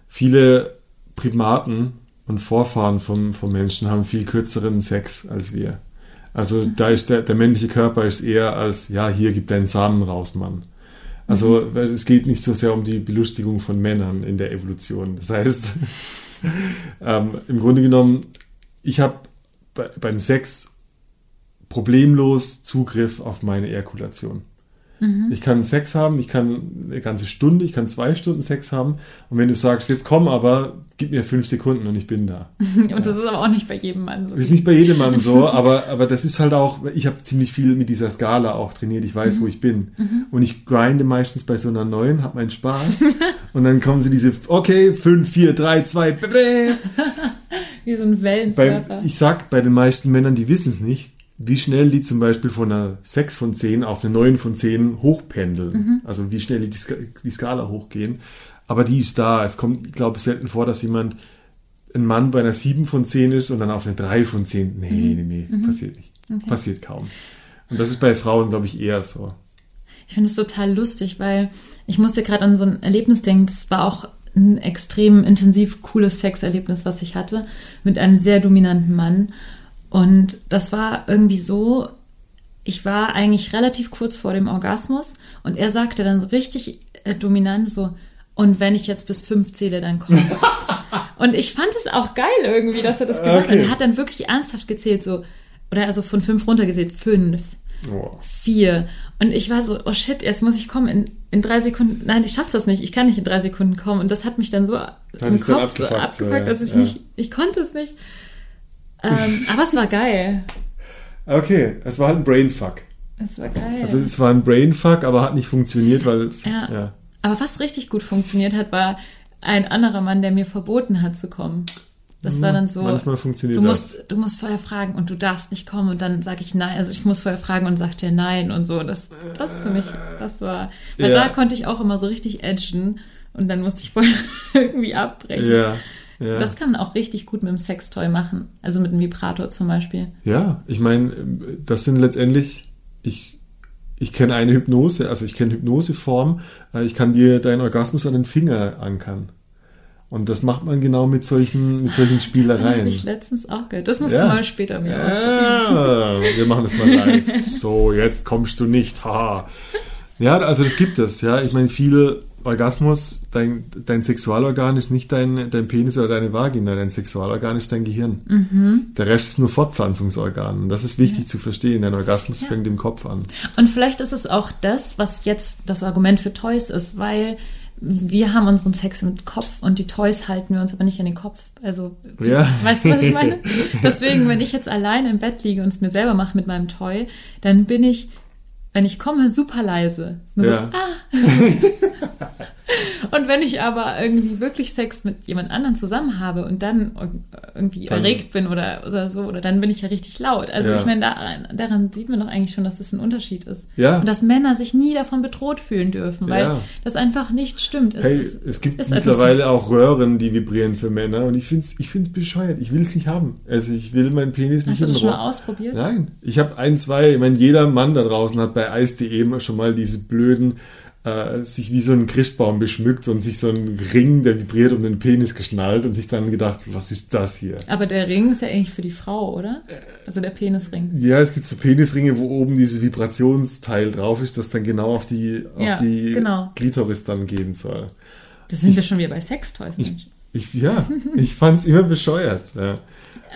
viele Primaten und Vorfahren vom, vom Menschen haben viel kürzeren Sex als wir. Also da ist der, der männliche Körper ist eher als, ja, hier gibt deinen Samen raus, Mann. Also weil es geht nicht so sehr um die Belustigung von Männern in der Evolution. Das heißt, ähm, im Grunde genommen, ich habe bei, beim Sex problemlos Zugriff auf meine Ejakulation. Ich kann Sex haben, ich kann eine ganze Stunde, ich kann zwei Stunden Sex haben. Und wenn du sagst, jetzt komm aber, gib mir fünf Sekunden und ich bin da. Und das ist aber auch nicht bei jedem Mann so. Ist nicht bei jedem Mann so, aber, aber das ist halt auch, ich habe ziemlich viel mit dieser Skala auch trainiert, ich weiß, wo ich bin. Und ich grinde meistens bei so einer neuen, hab meinen Spaß. und dann kommen so diese, okay, fünf, vier, drei, zwei. Wie so ein Wellensurfer. ich sag bei den meisten Männern, die wissen es nicht, wie schnell die zum Beispiel von einer 6 von 10 auf eine 9 von 10 hochpendeln. Also wie schnell die, die Ska- die Skala hochgehen. Aber die ist da. Es kommt, ich glaube, selten vor, dass jemand, ein Mann bei einer 7 von 10 ist und dann auf eine 3 von 10. Nee, nee, nee, passiert nicht. Passiert kaum. Und das ist bei Frauen, glaube ich, eher so. Ich finde es total lustig, weil ich musste gerade an so ein Erlebnis denken. Das war auch ein extrem intensiv cooles Sexerlebnis, was ich hatte mit einem sehr dominanten Mann. Und das war irgendwie so, ich war eigentlich relativ kurz vor dem Orgasmus und er sagte dann so richtig äh, dominant so, und wenn ich jetzt bis fünf zähle, dann kommst du. Und ich fand es auch geil irgendwie, dass er das gemacht hat. Okay. Er hat dann wirklich ernsthaft gezählt, so, oder also von fünf runtergezählt, fünf Oh. vier. Und ich war so, oh shit, jetzt muss ich kommen in, in drei Sekunden. Nein, ich schaff das nicht. Ich kann nicht in drei Sekunden kommen. Und das hat mich dann so im dich dann Kopf so abgefuckt, abgefuckt, so, ja, dass ich ja. nicht, ich konnte es nicht. Ähm, aber es war geil. Okay, es war halt ein Brainfuck. Es war geil. Also es war ein Brainfuck, aber hat nicht funktioniert, weil es, ja. ja. Aber was richtig gut funktioniert hat, war ein anderer Mann, der mir verboten hat zu kommen. Das war dann so. Mhm. Manchmal funktioniert du das. musst, du musst vorher fragen und du darfst nicht kommen und dann sage ich nein. Also ich muss vorher fragen und sagt er nein und so. Das, das ist für mich, das war. Weil Ja. da konnte ich auch immer so richtig edgen und dann musste ich vorher irgendwie abbrechen. Ja, ja. Das kann man auch richtig gut mit dem Sextoy machen. Also mit einem Vibrator zum Beispiel. Ja, ich meine, das sind letztendlich, ich, ich kenne eine Hypnose, also ich kenne Hypnoseform, äh, ich kann dir deinen Orgasmus an den Finger ankern. Und das macht man genau mit solchen, mit solchen Das Spielereien. habe ich letztens auch gehört. Das musst Ja. du mal später mir ausprobieren. Ja, wir machen das mal live. So, jetzt kommst du nicht. Ha. Ja, also das gibt es. Ja, ich meine, viele Orgasmus, dein, dein Sexualorgan ist nicht dein, dein Penis oder deine Vagina, dein Sexualorgan ist dein Gehirn. Mhm. Der Rest ist nur Fortpflanzungsorgan. Und das ist wichtig zu verstehen. Dein Orgasmus fängt im Kopf an. Und vielleicht ist es auch das, was jetzt das Argument für Toys ist, weil wir haben unseren Sex im Kopf und die Toys halten wir uns aber nicht an den Kopf. Also, Ja. weißt du, was ich meine? Deswegen, wenn ich jetzt alleine im Bett liege und es mir selber mache mit meinem Toy, dann bin ich, wenn ich komme, super leise. Nur Ja. So, ah. und wenn ich aber irgendwie wirklich Sex mit jemand anderem zusammen habe und dann irgendwie Dann- erregt bin oder, oder so, oder dann bin ich ja richtig laut. Also Ja. ich meine, daran, daran sieht man doch eigentlich schon, dass das ein Unterschied ist. Ja. Und dass Männer sich nie davon bedroht fühlen dürfen, weil Ja. das einfach nicht stimmt. Es, Hey, ist- es gibt mittlerweile auch Röhren, die vibrieren für Männer und ich finde es ich find's bescheuert. Ich will es nicht haben. Also ich will meinen Penis nicht Hast du das schon mal ausprobiert? Nein, ich habe ein, zwei, ich meine, jeder Mann da draußen hat bei immer schon mal diese blöden äh, sich wie so ein Christbaum beschmückt und sich so ein Ring, der vibriert, um den Penis geschnallt und sich dann gedacht, was ist das hier? Aber der Ring ist ja eigentlich für die Frau, oder? Also der Penisring. Ja, es gibt so Penisringe, wo oben dieses Vibrationsteil drauf ist, das dann genau auf die, auf Ja, die genau. Klitoris dann gehen soll. Da sind wir schon wieder bei Sextoys. Ich. Ich, ja, ich fand's immer bescheuert. Ja.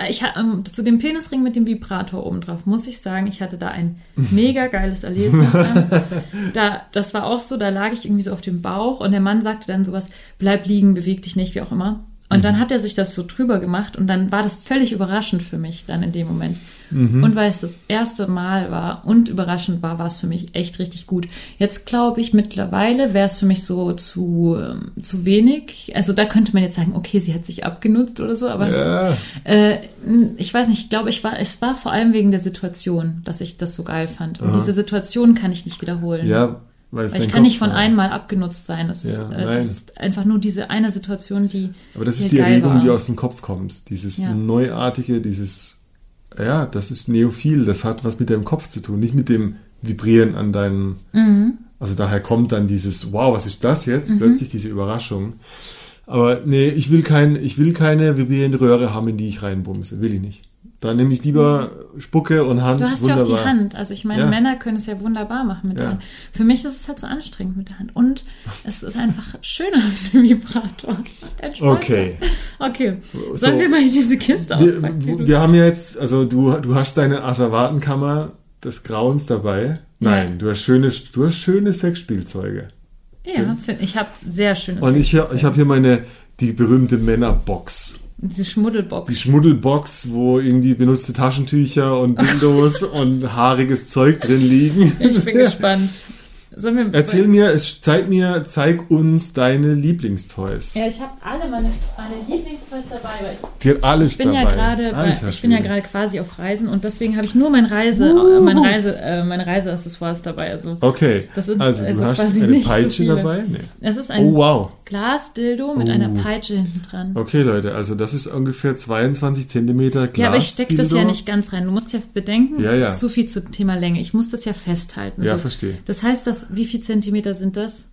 Ich, ähm, zu dem Penisring mit dem Vibrator oben drauf muss ich sagen, ich hatte da ein mega geiles Erlebnis. da, das war auch so, da lag ich irgendwie so auf dem Bauch und der Mann sagte dann sowas, bleib liegen, beweg dich nicht, wie auch immer. Und dann hat er sich das so drüber gemacht und dann war das völlig überraschend für mich dann in dem Moment. Und weil es das erste Mal war und überraschend war, war es für mich echt richtig gut. Jetzt glaube ich, mittlerweile wäre es für mich so zu, ähm, zu wenig. Also da könnte man jetzt sagen, okay, sie hat sich abgenutzt oder so, aber Ja. es, äh, ich weiß nicht, ich glaube, ich war, es war vor allem wegen der Situation, dass ich das so geil fand. Und diese Situation kann ich nicht wiederholen. Ja, weil Weil ich kann nicht von einmal abgenutzt sein. Das, ist, Ja, äh, nein. das ist einfach nur diese eine Situation, die. Aber das ist die Erregung, war. die aus dem Kopf kommt. Dieses Ja. Neuartige, dieses, ja, das ist neophil, das hat was mit deinem Kopf zu tun, nicht mit dem Vibrieren an deinem. Mhm. Also daher kommt dann dieses, wow, was ist das jetzt? Plötzlich diese Überraschung. Aber nee, ich will, kein, ich will keine vibrierende Röhre haben, in die ich reinbumse. Will ich nicht. Da nehme ich lieber Spucke und Hand. Mhm. Du hast wunderbar. ja auch die Hand. Also ich meine, Ja. Männer können es ja wunderbar machen mit Ja. der Hand. Für mich ist es halt so anstrengend mit der Hand. Und es ist einfach schöner mit dem Vibrator. Okay. Okay. So. Sollen wir mal diese Kiste Wir, auspacken? wir haben ja jetzt, also du, du hast deine Asservatenkammer des Grauens dabei. Nein, Ja. du hast schöne, du hast schöne Sexspielzeuge. ja, find, ich habe sehr schönes Und ich, Sexspielzeug. ich habe hier meine, die berühmte Männerbox. Diese Schmuddelbox. Die Schmuddelbox, wo irgendwie benutzte Taschentücher und Dildos und haariges Zeug drin liegen. Ich bin gespannt. Erzähl mir, es, zeig mir, zeig uns deine Lieblingstoys. Ja, ich habe alle meine, meine Lieblingstoys dabei, weil ich Die hat alles Ich bin dabei. ja gerade, bei- Alter ich bin ja gerade quasi auf Reisen und deswegen habe ich nur mein Reise, äh, mein Reise, äh, meine Reiseaccessoires dabei. Also Okay, Das sind also du also hast quasi eine nicht so Peitsche viele. dabei? Nee. es ist ein Oh, wow. Glasdildo mit einer Peitsche hinten dran. Okay, Leute, also das ist ungefähr 22 Zentimeter Glas. Ja, aber ich stecke das ja nicht ganz rein. Du musst ja bedenken, Ja, ja. so viel zum Thema Länge. Ich muss das ja festhalten. Ja, so. verstehe. Das heißt, dass, wie viel Zentimeter sind das?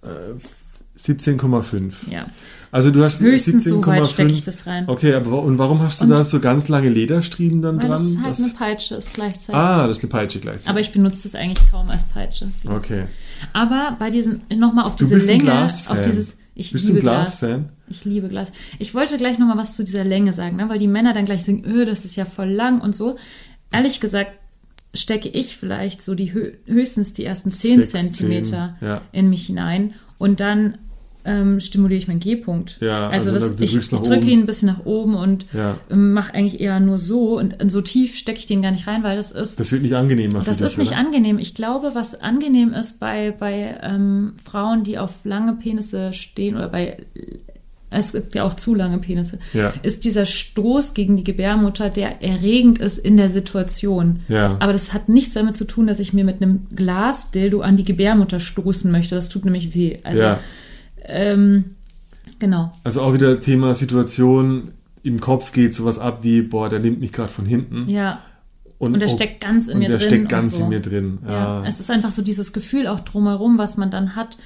17,5. Ja. Also du hast Höchstens so 17,5. weit stecke ich das rein. Okay, aber und warum hast du da so ganz lange Lederstriemen dann Weil das dran? halt Das- eine Peitsche ist gleichzeitig. ah, das ist eine Peitsche gleichzeitig. Aber ich benutze das eigentlich kaum als Peitsche. okay. Aber bei diesem, nochmal auf Du diese Länge, auf dieses, ich Bist du liebe ein Glasfan? Glas. Ich liebe Glas. Ich wollte gleich nochmal was zu dieser Länge sagen, ne? weil die Männer dann gleich sagen, öh, das ist ja voll lang und so. Ehrlich gesagt stecke ich vielleicht so die hö höchstens die ersten 10 Sechs, Zentimeter ja. in mich hinein und dann ähm, stimuliere ich meinen G-Punkt. Ja, also, also das, ich, ich drücke oben. ihn ein bisschen nach oben und Ja. ähm, mache eigentlich eher nur so und, und so tief stecke ich den gar nicht rein, weil das ist Das wird nicht angenehmer für das ist nicht oder? angenehm. Ich glaube, was angenehm ist bei, bei ähm, Frauen, die auf lange Penisse stehen oder bei es gibt ja auch zu lange Penisse, Ja. ist dieser Stoß gegen die Gebärmutter, der erregend ist in der Situation. Ja. Aber das hat nichts damit zu tun, dass ich mir mit einem Glasdildo an die Gebärmutter stoßen möchte. Das tut nämlich weh. Also, ja. ähm, genau. Also auch wieder Thema Situation, im Kopf geht sowas ab wie, boah, der nimmt mich gerade von hinten. Ja. Und der oh, steckt ganz in und mir der drin. steckt und ganz so. in mir drin. Ja, Ja. es ist einfach so dieses Gefühl auch drumherum, was man dann hat,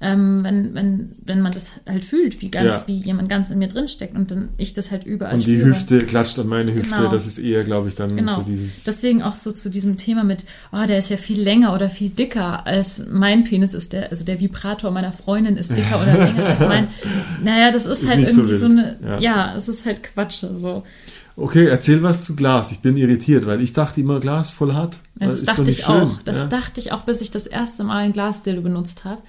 ähm, wenn, wenn, wenn man das halt fühlt, wie ganz, Ja. wie jemand ganz in mir drin steckt und dann ich das halt überall Und die spüre. Hüfte klatscht an meine Hüfte. Genau. Das ist eher, glaube ich, dann Genau. so dieses. Deswegen auch so zu diesem Thema mit, oh, der ist ja viel länger oder viel dicker als mein Penis ist der, also der Vibrator meiner Freundin ist dicker oder länger als mein. Naja, das ist, Ist halt so irgendwie so, wild. eine, Ja. ja. es ist halt Quatsch. So. Okay, erzähl was zu Glas. Ich bin irritiert, weil ich dachte immer, Glas voll hart. Ja, das ist dachte ich schön. auch. Das ja? dachte ich auch, bis ich das erste Mal ein Glasdildo benutzt habe.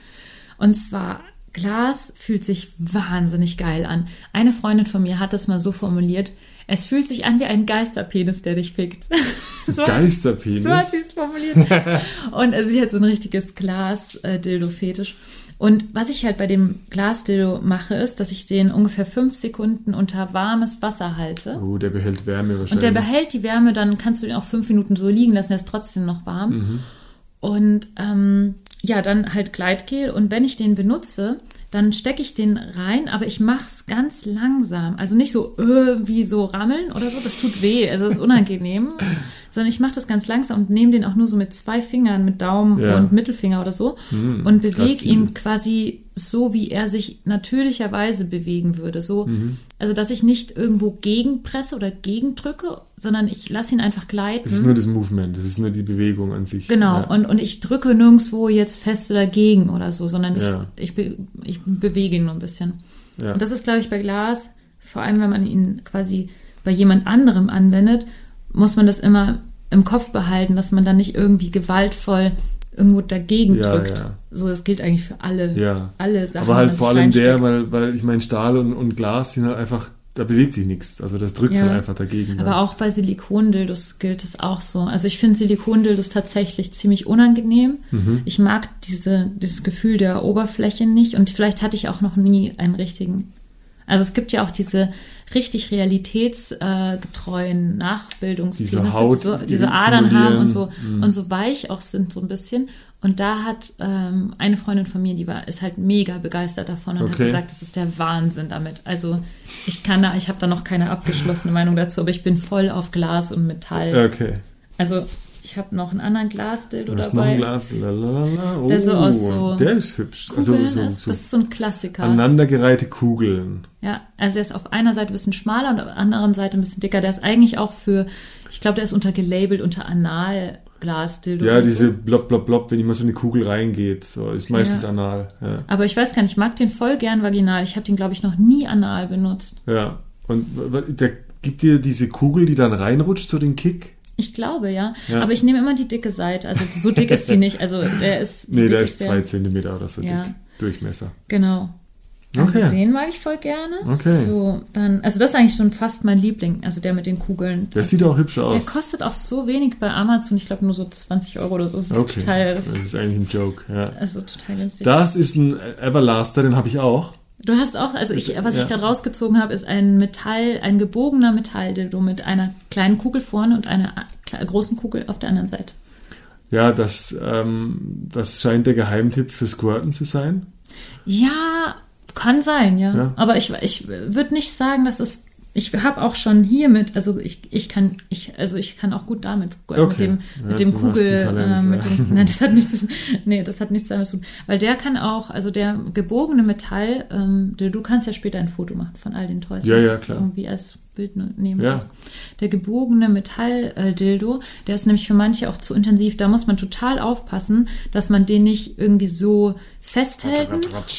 Und zwar, Glas fühlt sich wahnsinnig geil an. Eine Freundin von mir hat das mal so formuliert. Es fühlt sich an wie ein Geisterpenis, der dich fickt. so hat- Geisterpenis? So hat sie es formuliert. Und also sie hat so ein richtiges Glas-Dildo-Fetisch. Und was ich halt bei dem Glasdildo mache, ist, dass ich den ungefähr fünf Sekunden unter warmes Wasser halte. Oh, der behält Wärme wahrscheinlich. Und der behält die Wärme, dann kannst du den auch fünf Minuten so liegen lassen, er ist trotzdem noch warm. Mhm. Und ähm, ja, dann halt Gleitgel. Und wenn ich den benutze, dann stecke ich den rein, aber ich mache es ganz langsam. Also nicht so äh, wie so rammeln oder so, das tut weh, also das ist unangenehm, sondern ich mache das ganz langsam und nehme den auch nur so mit zwei Fingern, mit Daumen Ja. und Mittelfinger oder so Mhm, und bewege ihn quasi so, wie er sich natürlicherweise bewegen würde. So, Mhm. also dass ich nicht irgendwo gegenpresse oder gegendrücke, sondern ich lasse ihn einfach gleiten. Das ist nur das Movement, das ist nur die Bewegung an sich. Genau, Ja. und, und ich drücke nirgendwo jetzt feste dagegen oder so, sondern ich, Ja. ich, be, ich bewege ihn nur ein bisschen. Ja. Und das ist, glaube ich, bei Glas, vor allem wenn man ihn quasi bei jemand anderem anwendet, muss man das immer im Kopf behalten, dass man dann nicht irgendwie gewaltvoll irgendwo dagegen Ja, drückt. ja. So, das gilt eigentlich für alle, Ja. alle Sachen. Aber halt vor allem der, weil, weil ich meine, Stahl und, und Glas sind halt einfach, da bewegt sich nichts. Also das drückt Ja. halt einfach dagegen. Aber auch bei Silikondildos gilt es auch so. Also ich finde Silikondildos tatsächlich ziemlich unangenehm. Mhm. Ich mag diese, dieses Gefühl der Oberfläche nicht und vielleicht hatte ich auch noch nie einen richtigen. Also es gibt ja auch diese richtig realitätsgetreuen Nachbildungspenisse, Diese Haut, die so, die diese Adern haben und so. Mhm. und so weich auch sind so ein bisschen. Und da hat ähm, eine Freundin von mir, die war, ist halt mega begeistert davon und hat Okay. gesagt, das ist der Wahnsinn damit. Also ich kann da, ich habe da noch keine abgeschlossene Meinung dazu, aber ich bin voll auf Glas und Metall. Okay. Also ich habe noch einen anderen Glasdildo Du hast noch dabei. ein Glas. Lalalala. Oh, Der so aus so der ist hübsch. Also so, ist. so Das ist so ein Klassiker. aneinandergereihte Kugeln. Ja, also er ist auf einer Seite ein bisschen schmaler und auf der anderen Seite ein bisschen dicker. Der ist eigentlich auch für, ich glaube, der ist unter gelabelt unter Analglasdildo. Ja, oder diese So. blopp, blopp, blopp, wenn immer so eine Kugel reingeht. So, ist meistens Ja. anal. Ja. Aber ich weiß gar nicht, ich mag den voll gern vaginal. Ich habe den, glaube ich, noch nie anal benutzt. ja. Und der gibt dir diese Kugel, die dann reinrutscht, so den Kick. Ich glaube, ja. Ja. Aber ich nehme immer die dicke Seite. Also so dick ist die nicht. Also der ist. Nee, der ist zwei Zentimeter oder so Ja. dick. Durchmesser. Genau. Also Okay. den mag ich voll gerne. Okay. So, dann, also das ist eigentlich schon fast mein Liebling, also der mit den Kugeln. Der sieht auch hübsch Der aus. kostet auch so wenig bei Amazon, ich glaube nur so 20 Euro oder so. Das ist Okay. total, Das das ist eigentlich ein Joke. Ja. also total günstig. Das ist ein Everlaster, den habe ich auch. Du hast auch, also ich, was Ja. ich gerade rausgezogen habe, ist ein Metall, ein gebogener Metalldildo mit einer kleinen Kugel vorne und einer großen Kugel auf der anderen Seite. Ja, das, ähm, das scheint der Geheimtipp für Squirten zu sein. Ja, kann sein, ja. Ja. Aber ich, ich würde nicht sagen, dass es. Ich habe auch schon hiermit, also ich, ich kann, ich, also ich kann auch gut damit Okay. mit dem, Ja, mit dem Kugel, Talent, äh, mit ja. dem, nein, das hat nichts, nee, das hat nichts damit zu tun, weil der kann auch, also der gebogene Metall, ähm, du, du kannst ja später ein Foto machen von all den Toys, Ja, ja, klar. irgendwie als Bild ne- nehmen Ja. Der gebogene Metall-Dildo, der ist nämlich für manche auch zu intensiv. Da muss man total aufpassen, dass man den nicht irgendwie so festhält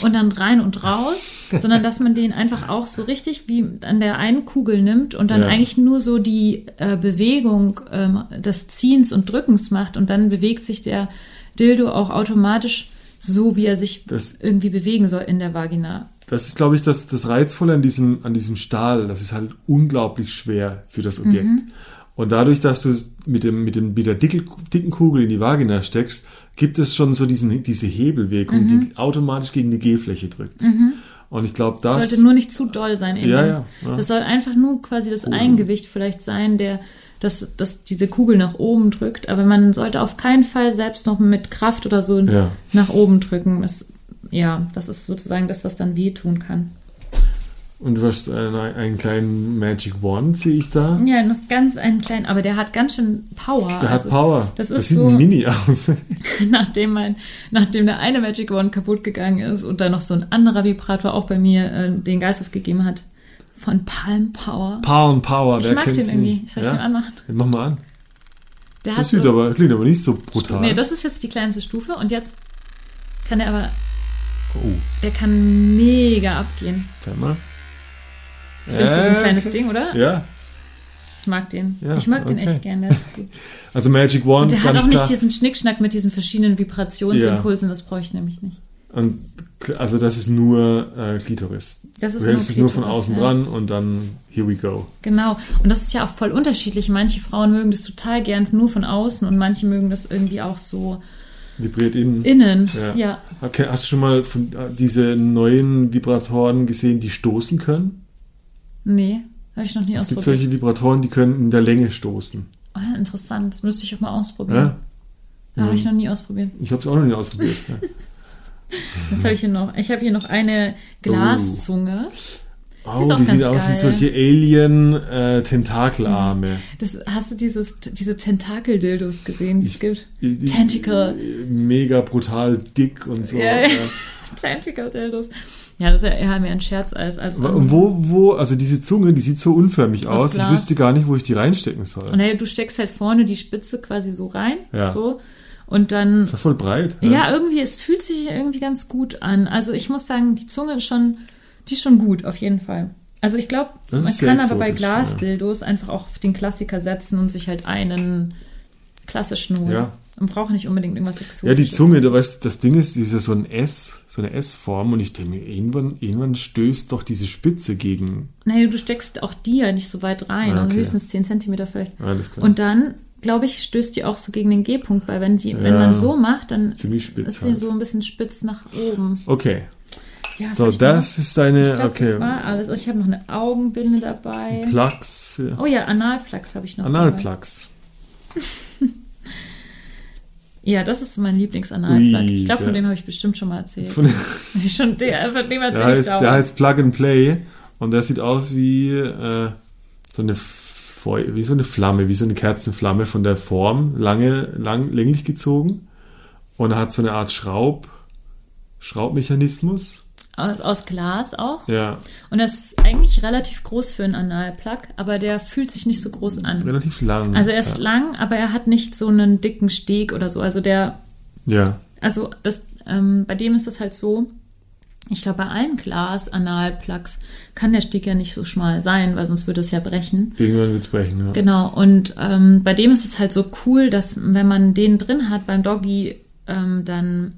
und dann rein und raus, sondern dass man den einfach auch so richtig wie an der einen Kugel nimmt und dann Ja. eigentlich nur so die äh, Bewegung ähm, des Ziehens und Drückens macht und dann bewegt sich der Dildo auch automatisch so, wie er sich Das- irgendwie bewegen soll in der Vagina. Das ist, glaube ich, das, das Reizvolle an diesem, an diesem Stahl. Das ist halt unglaublich schwer für das Objekt. Mhm. Und dadurch, dass du es mit, dem, mit, dem, mit der dicke, dicken Kugel in die Vagina steckst, gibt es schon so diesen, diese Hebelwirkung, Mhm. die automatisch gegen die G-Fläche drückt. Und ich glaube, das. sollte nur nicht zu doll sein. Eben. Ja, ja, ja. Das soll einfach nur quasi das Eigengewicht vielleicht sein, der, dass, dass diese Kugel nach oben drückt. Aber man sollte auf keinen Fall selbst noch mit Kraft oder so Ja. nach oben drücken. Das, ja, das ist sozusagen das, was dann wehtun kann. und du hast einen, einen kleinen Magic Wand, sehe ich da. Ja, noch ganz einen kleinen, aber der hat ganz schön Power. Der Also, hat Power. Das das ist sieht so, mini aus. nachdem mein, nachdem der eine Magic Wand kaputt gegangen ist und dann noch so ein anderer Vibrator auch bei mir äh, den Geist aufgegeben hat. Von Palm Power. Palm Power, Ich wer mag den irgendwie. nicht? Soll ich den anmachen? Den mach mal an. Der Das sieht so, aber, klingt aber nicht so brutal. Nee, das ist jetzt die kleinste Stufe und jetzt kann er aber, oh, der kann mega abgehen. zeig mal. Ich finde für so ein Äh, kleines Ding, oder? Ja, Ich mag den. Ja, ich mag den okay. echt gerne. Ist also Magic Wand, Und der hat auch nicht klar. diesen Schnickschnack mit diesen verschiedenen Vibrationsimpulsen, das brauche ich nämlich nicht. Und also das ist nur äh, Klitoris. Das ist du hältst nur es nur von außen ja. dran und dann here we go. Genau. Und das ist ja auch voll unterschiedlich. Manche Frauen mögen das total gern nur von außen und manche mögen das irgendwie auch so Vibriert innen. innen. Ja. Ja. Okay, hast du schon mal von, äh, diese neuen Vibratoren gesehen, die stoßen können? Nee, habe ich noch nie Es gibt ausprobiert. solche Vibratoren, die können in der Länge stoßen. Oh, interessant. Müsste ich auch mal ausprobieren. Ja? Habe ich noch nie ausprobiert. Ich habe es auch noch nie ausprobiert. ja. Was habe ich hier noch? Ich habe hier noch eine Glaszunge. Die ist Oh, auch die ganz sehen aus wie geil. solche Alien-Tentakelarme. Das, hast du dieses, diese Tentakel-Dildos gesehen, die es gibt? Die- die- Tentacle. Mega brutal dick und so. Ja, ja. ja. Tentacle-Dildos. Ja, das ist ja eher mehr ein Scherz als als. Und wo, wo, also diese Zunge, die sieht so unförmig Aus aus, ich Glas. wüsste gar nicht, wo ich die reinstecken soll. Und hey, du steckst halt vorne die Spitze quasi so rein, Ja. so. Und dann Ist ja voll breit. Ja, irgendwie, es fühlt sich irgendwie ganz gut an. Also ich muss sagen, die Zunge ist schon, die ist schon gut, auf jeden Fall. Also ich glaube, man kann aber bei exotisch, Glasdildos einfach auch auf den Klassiker setzen und sich halt einen klassischen holen. Ja. Man braucht nicht unbedingt irgendwas Exotisches. Ja, die Zunge, du weißt, das Ding ist, die ist ja so ein S, so eine S-Form und ich denke mir, irgendwann, irgendwann stößt doch diese Spitze gegen. Nee, du steckst auch die ja nicht so weit rein, Ah, also okay. höchstens 10 Zentimeter vielleicht. Alles klar. Und dann, glaube ich, stößt die auch so gegen den G-Punkt, weil wenn, sie, wenn Ja. man so macht, dann Ziemlich spitz ist sie halt. so ein bisschen spitz nach oben. Okay, Ja, was so, das ist deine? Ich glaube, okay, das war alles. Ich habe noch eine Augenbinde dabei. Plugs, ja. Oh ja, Analplugs habe ich noch. Analplugs. dabei. Ja, das ist mein Lieblingsanalplug. Ui, Ich glaube, von der- dem habe ich bestimmt schon mal erzählt. Von, ich schon, der, von dem der, erzähle ich heißt, dauernd. der heißt Plug and Play und der sieht aus wie äh, so eine Feu wie so eine Flamme, wie so eine Kerzenflamme von der Form, lange, lang, länglich gezogen und er hat so eine Art Schraub, Schraubmechanismus. Aus, aus Glas auch. Ja, Und das ist eigentlich relativ groß für einen Analplug, aber der fühlt sich nicht so groß an. relativ lang. Also er ist ja. lang, aber er hat nicht so einen dicken Steg oder so. Also der, Ja, also das, ähm, bei dem ist das halt so. Ich glaube, bei allen Glas-Analplugs kann der Steg ja nicht so schmal sein, weil sonst würde es ja brechen. irgendwann wird's brechen. Ja. Genau, und ähm, bei dem ist es halt so cool, dass wenn man den drin hat beim Doggy, ähm, dann,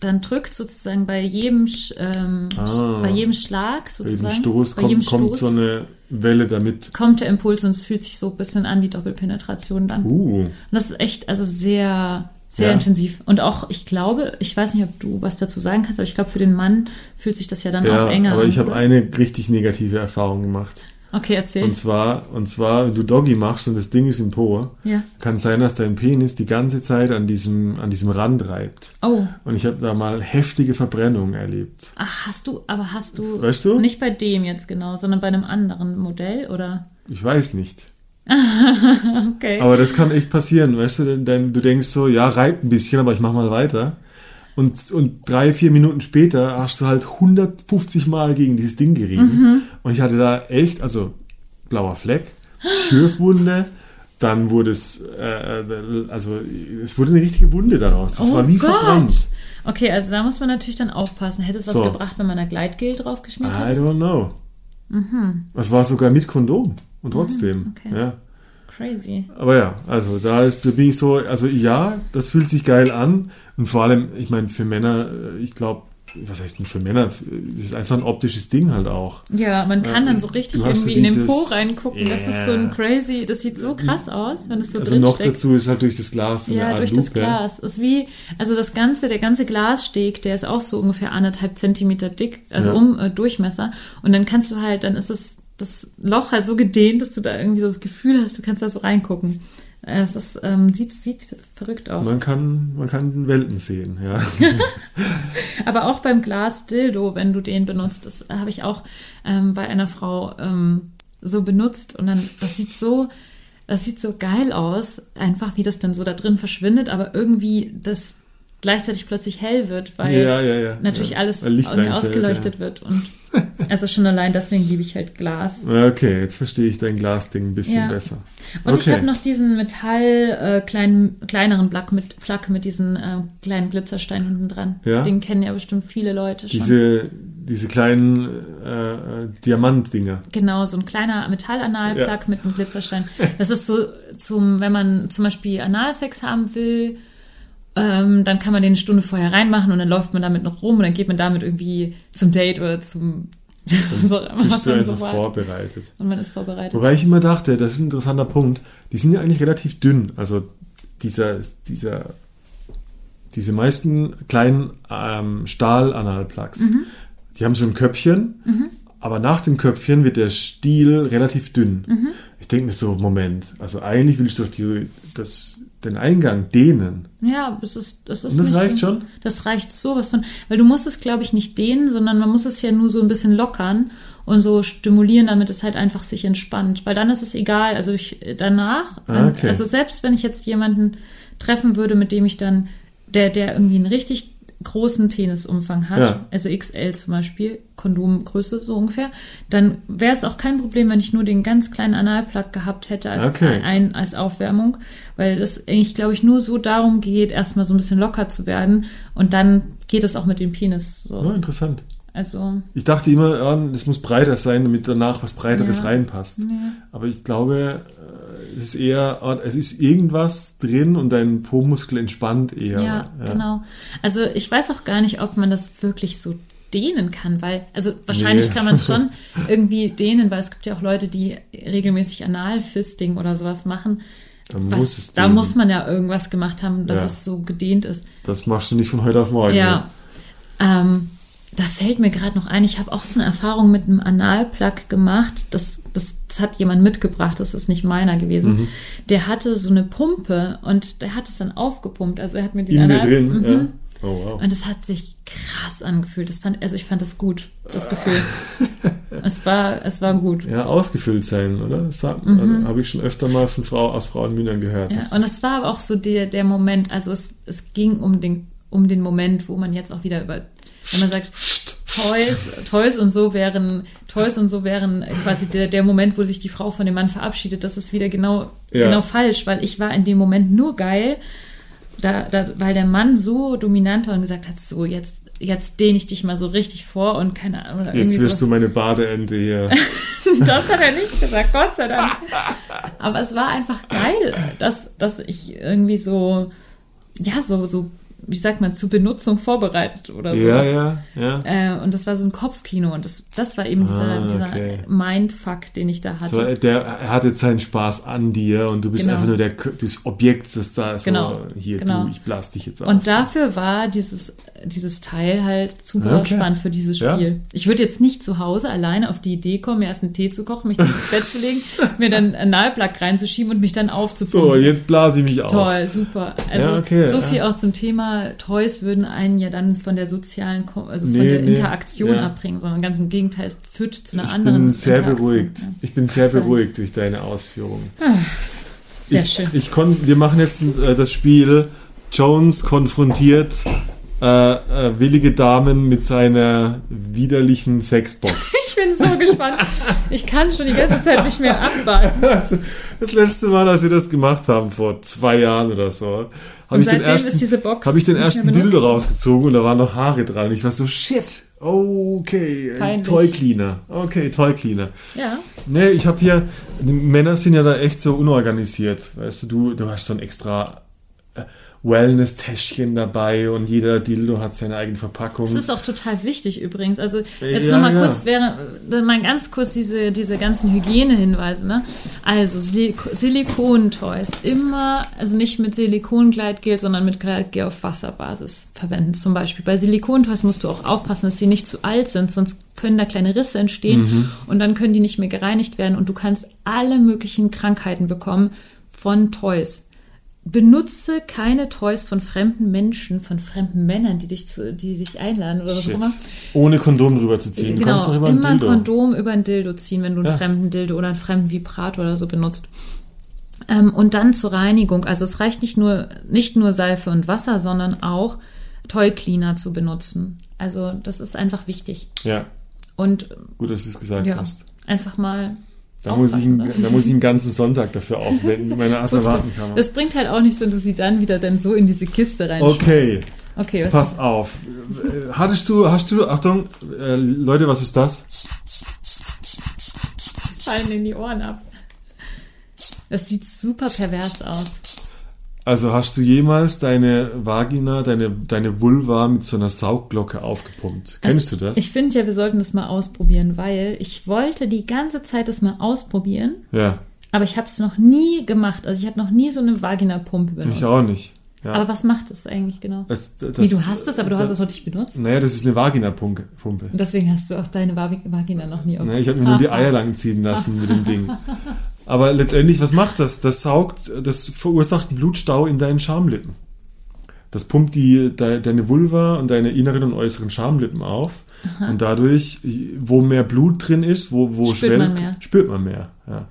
dann drückt sozusagen bei jedem, ähm, Ah. Bei jedem Schlag Bei sozusagen, jedem Stoß bei jedem kommt, kommt Stoß so eine Welle damit. kommt der Impuls und es fühlt sich so ein bisschen an wie Doppelpenetration dann. Uh, Und das ist echt, also sehr, sehr Ja. intensiv. Und auch, ich glaube, ich weiß nicht, ob du was dazu sagen kannst, aber ich glaube, für den Mann fühlt sich das ja dann ja, auch enger aber an. ich habe eine richtig negative Erfahrung gemacht. Okay, erzähl. Und zwar, und zwar, wenn du Doggy machst und das Ding ist im Po, Ja. kann sein, dass dein Penis die ganze Zeit an diesem, an diesem Rand reibt. Oh, Und ich habe da mal heftige Verbrennungen erlebt. ach, hast du, aber hast du, Weißt du? nicht bei dem jetzt genau, sondern bei einem anderen Modell, oder? Ich weiß nicht. Okay. Aber das kann echt passieren, weißt du? Denn du denkst so, ja, reibt ein bisschen, aber ich mach mal weiter. Und, und drei, vier Minuten später hast du halt 150 Mal gegen dieses Ding gerieben. Mhm. Und ich hatte da echt, also blauer Fleck, Schürfwunde, dann wurde es, äh, also es wurde eine richtige Wunde daraus. Das Oh war wie Gott. verbrannt. Okay, also da muss man natürlich dann aufpassen. Hätte es was So. gebracht, wenn man da Gleitgel draufgeschmiert I hätte? don't know. Das war sogar mit Kondom. Und trotzdem. Mhm. okay. Ja. Crazy. Aber ja, also da, ist, da bin ich so, also ja, das fühlt sich geil an. Und vor allem, ich meine, für Männer, äh, ich glaube, was heißt denn für Männer? Das ist einfach ein optisches Ding halt auch. Ja, man kann dann so richtig irgendwie in den Po dieses- reingucken. Das ist so ein crazy, das sieht so krass aus, wenn es so Also noch steckt. dazu ist halt durch das Glas so eine Ja, Art durch Lupe. das Glas. Ist wie, also das ganze, der ganze Glassteg, der ist auch so ungefähr anderthalb Zentimeter dick, also Ja. um äh, Durchmesser. Und dann kannst du halt, dann ist es das Loch halt so gedehnt, dass du da irgendwie so das Gefühl hast, du kannst da so reingucken. Äh, Es ist, ähm, sieht, sieht verrückt aus. Man kann, man kann Welten sehen, ja. Aber auch beim Glas Dildo, wenn du den benutzt, das habe ich auch ähm, bei einer Frau ähm, so benutzt und dann, das sieht so, das sieht so geil aus, einfach wie das dann so da drin verschwindet, aber irgendwie das gleichzeitig plötzlich hell wird, weil Ja, ja, ja. natürlich alles weil ausgeleuchtet wird und also schon allein deswegen liebe ich halt Glas. Okay, jetzt verstehe ich dein Glasding ein bisschen Ja. besser. Und ich okay. habe noch diesen Metall äh, kleinen kleineren Plug mit Plug mit diesen äh, kleinen Glitzersteinen hinten dran. Ja. Den kennen ja bestimmt viele Leute schon. diese, diese kleinen äh, äh, Diamantdinger. Genau, so ein kleiner Metallanalplug Ja. mit einem Glitzerstein. Das ist so zum, wenn man zum Beispiel Analsex haben will, ähm, dann kann man den eine Stunde vorher reinmachen und dann läuft man damit noch rum und dann geht man damit irgendwie zum Date oder zum so, Bist du man einfach so vorbereitet. Und man ist vorbereitet. Wobei ich immer dachte, das ist ein interessanter Punkt, die sind ja eigentlich relativ dünn. Also dieser, dieser, diese meisten kleinen ähm, Stahl-Analplugs, Mhm. die haben so ein Köpfchen, aber nach dem Köpfchen wird der Stiel relativ dünn. Mhm. Ich denke mir so, Moment, also eigentlich will ich doch die, das, den Eingang dehnen. Ja, das ist, das ist Und das reicht so, schon? Das reicht sowas von, weil du musst es, glaube ich, nicht dehnen, sondern man muss es ja nur so ein bisschen lockern und so stimulieren, damit es halt einfach sich entspannt. Weil dann ist es egal. Also ich danach, Ah, okay. also selbst wenn ich jetzt jemanden treffen würde, mit dem ich dann, der, der irgendwie einen richtig großen Penisumfang hat, Ja. also XL zum Beispiel, Kondomgröße so ungefähr, dann wäre es auch kein Problem, wenn ich nur den ganz kleinen Analplug gehabt hätte als, Okay. ein, als Aufwärmung, weil das eigentlich, glaube ich, nur so darum geht, erstmal so ein bisschen locker zu werden und dann geht es auch mit dem Penis. So. Ja, interessant. Also, Ich dachte immer, ja, das muss breiter sein, damit danach was Breiteres Ja. reinpasst. Aber ich glaube, es ist eher, es ist irgendwas drin und dein Po-Muskel entspannt eher. ja, genau. Also ich weiß auch gar nicht, ob man das wirklich so dehnen kann, weil, also wahrscheinlich Nee. kann man es schon irgendwie dehnen, weil es gibt ja auch Leute, die regelmäßig Analfisting oder sowas machen. Dann Was, muss es da muss man ja irgendwas gemacht haben, dass Ja. es so gedehnt ist. Das machst du nicht von heute auf morgen. Ja. Ähm, da fällt mir gerade noch ein, ich habe auch so eine Erfahrung mit einem Analplug gemacht. Das, das, das hat jemand mitgebracht, das ist nicht meiner gewesen. Mhm. Der hatte so eine Pumpe und der hat es dann aufgepumpt. Also er hat mir den Anal- drin, Mhm. ja. Oh, wow. Und es hat sich krass angefühlt. Das fand, also ich fand das gut, das Gefühl. es war, es war gut. Ja, ausgefüllt sein, oder? Das hat- also, habe ich schon öfter mal von Frau aus Frauenmündern gehört. Mhm. Ja, Das und es war aber auch so der, der Moment, also es, es ging um den, um den Moment, wo man jetzt auch wieder über, wenn man sagt, Toys, Toys und so wären, Toys und so wären quasi der, der Moment, wo sich die Frau von dem Mann verabschiedet, das ist wieder genau, Ja. genau falsch, weil ich war in dem Moment nur geil, da, da, weil der Mann so dominant war und gesagt hat, so, jetzt, jetzt dehne ich dich mal so richtig vor und keine Ahnung. Jetzt wirst du meine Badeente hier. Das hat er nicht gesagt, Gott sei Dank. Aber es war einfach geil, dass, dass ich irgendwie so, ja, so, so, wie sagt man, zur Benutzung vorbereitet oder so. ja, ja, ja. Äh, und das war so ein Kopfkino und das, das war eben dieser, Ah, dieser okay. Mindfuck, den ich da hatte. So, der, er hat jetzt seinen Spaß an dir und du bist Genau. einfach nur der, das Objekt, das da ist. Genau, So, hier, genau. du, ich blas dich jetzt auf. Und dafür war dieses, dieses Teil halt super Okay. spannend für dieses Ja. Spiel. Ich würde jetzt nicht zu Hause alleine auf die Idee kommen, mir erst einen Tee zu kochen, mich ins Bett zu legen, mir dann einen Analplug reinzuschieben und mich dann aufzupumpen. so, jetzt blase ich mich auf. Toll, super. Also Ja, okay, so ja. viel auch zum Thema Toys würden einen ja dann von der sozialen, also von Nee, der nee, Interaktion ja. abbringen, sondern ganz im Gegenteil, es führt zu einer Ich anderen bin sehr beruhigt. Ja. Ich bin sehr beruhigt durch deine Ausführungen. Sehr ich, schön. Ich kon, wir machen jetzt äh, das Spiel Jones konfrontiert äh, äh, willige Damen mit seiner widerlichen Sexbox. Ich bin so gespannt. Ich kann schon die ganze Zeit nicht mehr abwarten. das letzte Mal, als wir das gemacht haben, vor zwei Jahren oder so, habe Und ich den ersten, hab ich den ersten. Dildo rausgezogen und da waren noch Haare dran. Ich war so, shit, okay, Peinlich. Toy Cleaner. Okay, Toy Cleaner. Ja. Nee, ich habe hier, die Männer sind ja da echt so unorganisiert. Weißt du, du, du hast so ein extra Wellness-Täschchen dabei und jeder Dildo hat seine eigene Verpackung. Das ist auch total wichtig übrigens. Also jetzt Ja, nochmal ja. kurz, wäre, mal ganz kurz diese, diese ganzen Hygienehinweise. Ne? Also Silik Silikon-Toys immer, also nicht mit Silikongleitgel, sondern mit Gleitgel auf Wasserbasis verwenden. Zum Beispiel bei Silikontoys musst du auch aufpassen, dass sie nicht zu alt sind, sonst können da kleine Risse entstehen Mhm. und dann können die nicht mehr gereinigt werden und du kannst alle möglichen Krankheiten bekommen von Toys. Benutze keine Toys von fremden Menschen, von fremden Männern, die dich, zu, die dich einladen oder was auch Shit. immer. Ohne Kondom drüber zu ziehen. Du Genau, doch über immer ein. Kondom über ein Dildo ziehen, wenn du einen Ja. fremden Dildo oder einen fremden Vibrator oder so benutzt. Ähm, und dann zur Reinigung. Also es reicht nicht nur, nicht nur Seife und Wasser, sondern auch Toy Cleaner zu benutzen. Also das ist einfach wichtig. Ja, Und gut, dass du es gesagt ja, hast. einfach mal. Da muss, ich, ne? da muss ich einen ganzen Sonntag dafür aufwenden in meiner Asservatenkammer. Das bringt halt auch nichts, wenn du sie dann wieder dann so in diese Kiste rein. Okay, Okay, was pass auf. Hattest du, hast du, Achtung, äh, Leute, was ist das? fallen in die Ohren ab. Das sieht super pervers aus. Also hast du jemals deine Vagina, deine, deine Vulva mit so einer Saugglocke aufgepumpt? Kennst Also, du das? Ich finde ja, wir sollten das mal ausprobieren, weil ich wollte die ganze Zeit das mal ausprobieren, ja, aber ich habe es noch nie gemacht. Also ich habe noch nie so eine Vagina-Pumpe benutzt. ich auch nicht. Ja. Aber was macht das eigentlich genau? Das- das- Wie, du hast es, aber du hast das- es noch nicht benutzt? Naja, das ist eine Vagina-Pumpe. Und deswegen hast du auch deine Va- Vagina noch nie auf. Nee, ich habe mir nur die Eier lang ziehen lassen mit dem Ding. Aber letztendlich, was macht das? Das saugt, das verursacht einen Blutstau in deinen Schamlippen. Das pumpt die, de, deine Vulva und deine inneren und äußeren Schamlippen auf. Und dadurch, wo mehr Blut drin ist, wo, wo Spürt man mehr. spürt man mehr. Ja.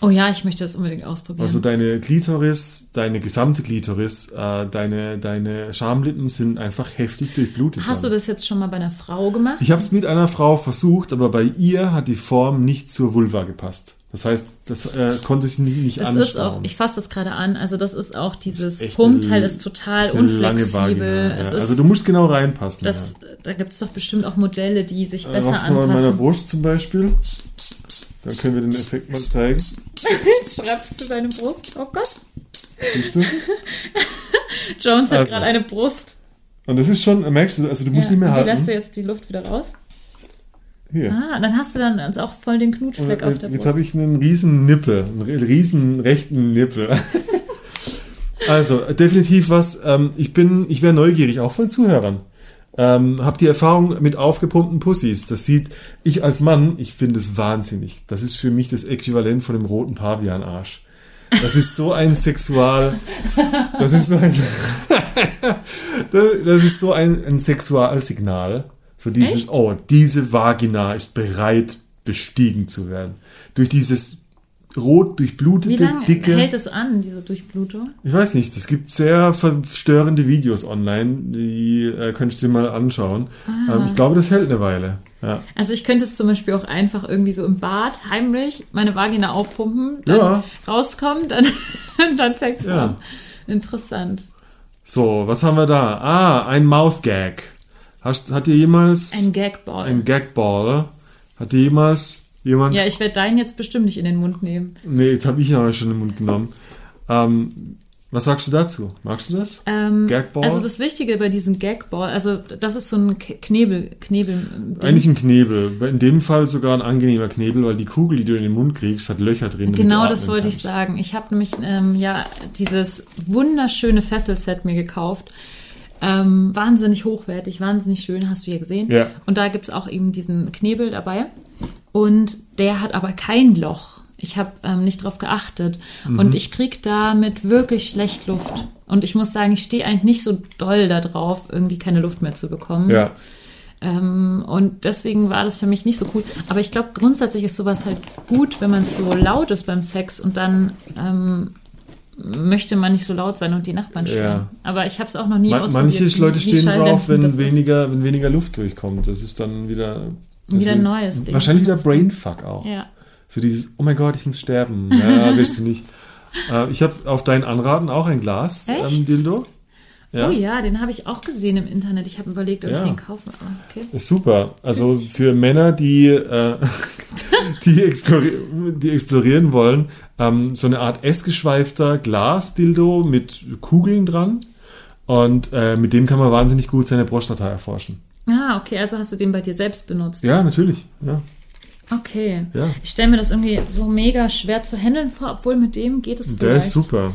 Oh ja, ich möchte das unbedingt ausprobieren. Also deine Klitoris, deine gesamte Klitoris, äh, deine, deine Schamlippen sind einfach heftig durchblutet. Hast du dann. das jetzt schon mal bei einer Frau gemacht? Ich habe es mit einer Frau versucht, aber bei ihr hat die Form nicht zur Vulva gepasst. Das heißt, das äh, konnte sie nie- nicht das ist auch, ich fasse das gerade an, also das ist auch dieses echt Pumpteil ist total ist unflexibel. Vagina, ja. ist, Also du musst genau reinpassen. das, da gibt es doch bestimmt auch Modelle, die sich ja. Äh, besser Mach's mal an meiner anpassen. Brust zum Beispiel. Dann können wir den Effekt mal zeigen. Jetzt schreibst du deine Brust. Oh Gott. Siehst du? Jones hat Also. gerade eine Brust. Und das ist schon, merkst du, also du musst Ja, nicht mehr wie lässt halten. du jetzt die Luft wieder raus? Hier. Ah, dann hast du dann also auch voll den Und Knutschfleck auf jetzt der jetzt Brust. habe ich einen riesen Nippel, einen ri- riesen rechten Nippel. also, definitiv was. Ähm, ich bin, ich wäre neugierig, auch von Zuhörern. Ähm, hab die Erfahrung mit aufgepumpten Pussys. Das sieht, ich als Mann, ich finde es wahnsinnig. Das ist für mich das Äquivalent von dem roten Pavian-Arsch. Das ist so ein Sexual, das ist so ein, das das ist so ein, ein Sexualsignal. So dieses, Echt? oh, diese Vagina ist bereit, bestiegen zu werden. Durch dieses rot Wie durchblutete, lange dicke. hält es an, diese Durchblutung? Ich weiß nicht, es gibt sehr verstörende Videos online, die äh, könntest du dir mal anschauen. Ähm, ich glaube, das hält eine Weile. Ja. Also ich könnte es zum Beispiel auch einfach irgendwie so im Bad heimlich meine Vagina aufpumpen, dann Ja. rauskommen, dann, dann Sex Ja. haben. Interessant. So, was haben wir da? Ah, ein Mouth Gag. Hast, hat dir jemals Ein Gagball. ein Gagball? Hat dir jemals jemand? ja, ich werde deinen jetzt bestimmt nicht in den Mund nehmen. Nee, jetzt habe ich ihn aber schon im Mund genommen. Ähm, was sagst du dazu? Magst du das? Ähm, Gagball? Also das Wichtige bei diesem Gagball, also das ist so ein Knebel, Knebel. Eigentlich ein Knebel. In dem Fall sogar ein angenehmer Knebel, weil die Kugel, die du in den Mund kriegst, hat Löcher drin. Genau das wollte ich kannst. sagen. Ich habe nämlich ähm, ja dieses wunderschöne Fesselset mir gekauft. Ähm, wahnsinnig hochwertig, wahnsinnig schön, hast du ja gesehen. Ja. Und da gibt's auch eben diesen Knebel dabei. Und der hat aber kein Loch. Ich habe ähm, nicht drauf geachtet. Mhm. Und ich krieg damit wirklich schlecht Luft. Und ich muss sagen, ich stehe eigentlich nicht so doll da drauf, irgendwie keine Luft mehr zu bekommen. Ja. Ähm, und deswegen war das für mich nicht so cool. Aber ich glaube, grundsätzlich ist sowas halt gut, wenn man so laut ist beim Sex und dann ähm, möchte man nicht so laut sein und die Nachbarn stören. Ja. Aber ich habe es auch noch nie Man, ausprobiert. manche Leute stehen drauf, wenn weniger, wenn weniger Luft durchkommt. Das ist dann wieder. Wieder ein neues Ding. Wahrscheinlich wieder Brainfuck auch. Ja. So dieses, oh mein Gott, ich muss sterben. Ja, willst du nicht. Äh, ich habe auf deinen Anraten auch ein Glas, ähm? Dildo. Ja. Oh ja, den habe ich auch gesehen im Internet. Ich habe überlegt, ob Ja. ich den kaufe. Okay. Ist super. Also für Männer, die, äh, die, explori die explorieren wollen, ähm, so eine Art S-geschweifter Glas-Dildo mit Kugeln dran. Und äh, mit dem kann man wahnsinnig gut seine Prostata erforschen. Ah, okay, also hast du den bei dir selbst benutzt. Ja, natürlich. Ja. Okay. Ja. Ich stelle mir das irgendwie so mega schwer zu handeln vor, obwohl mit dem geht es Der vielleicht. ist super.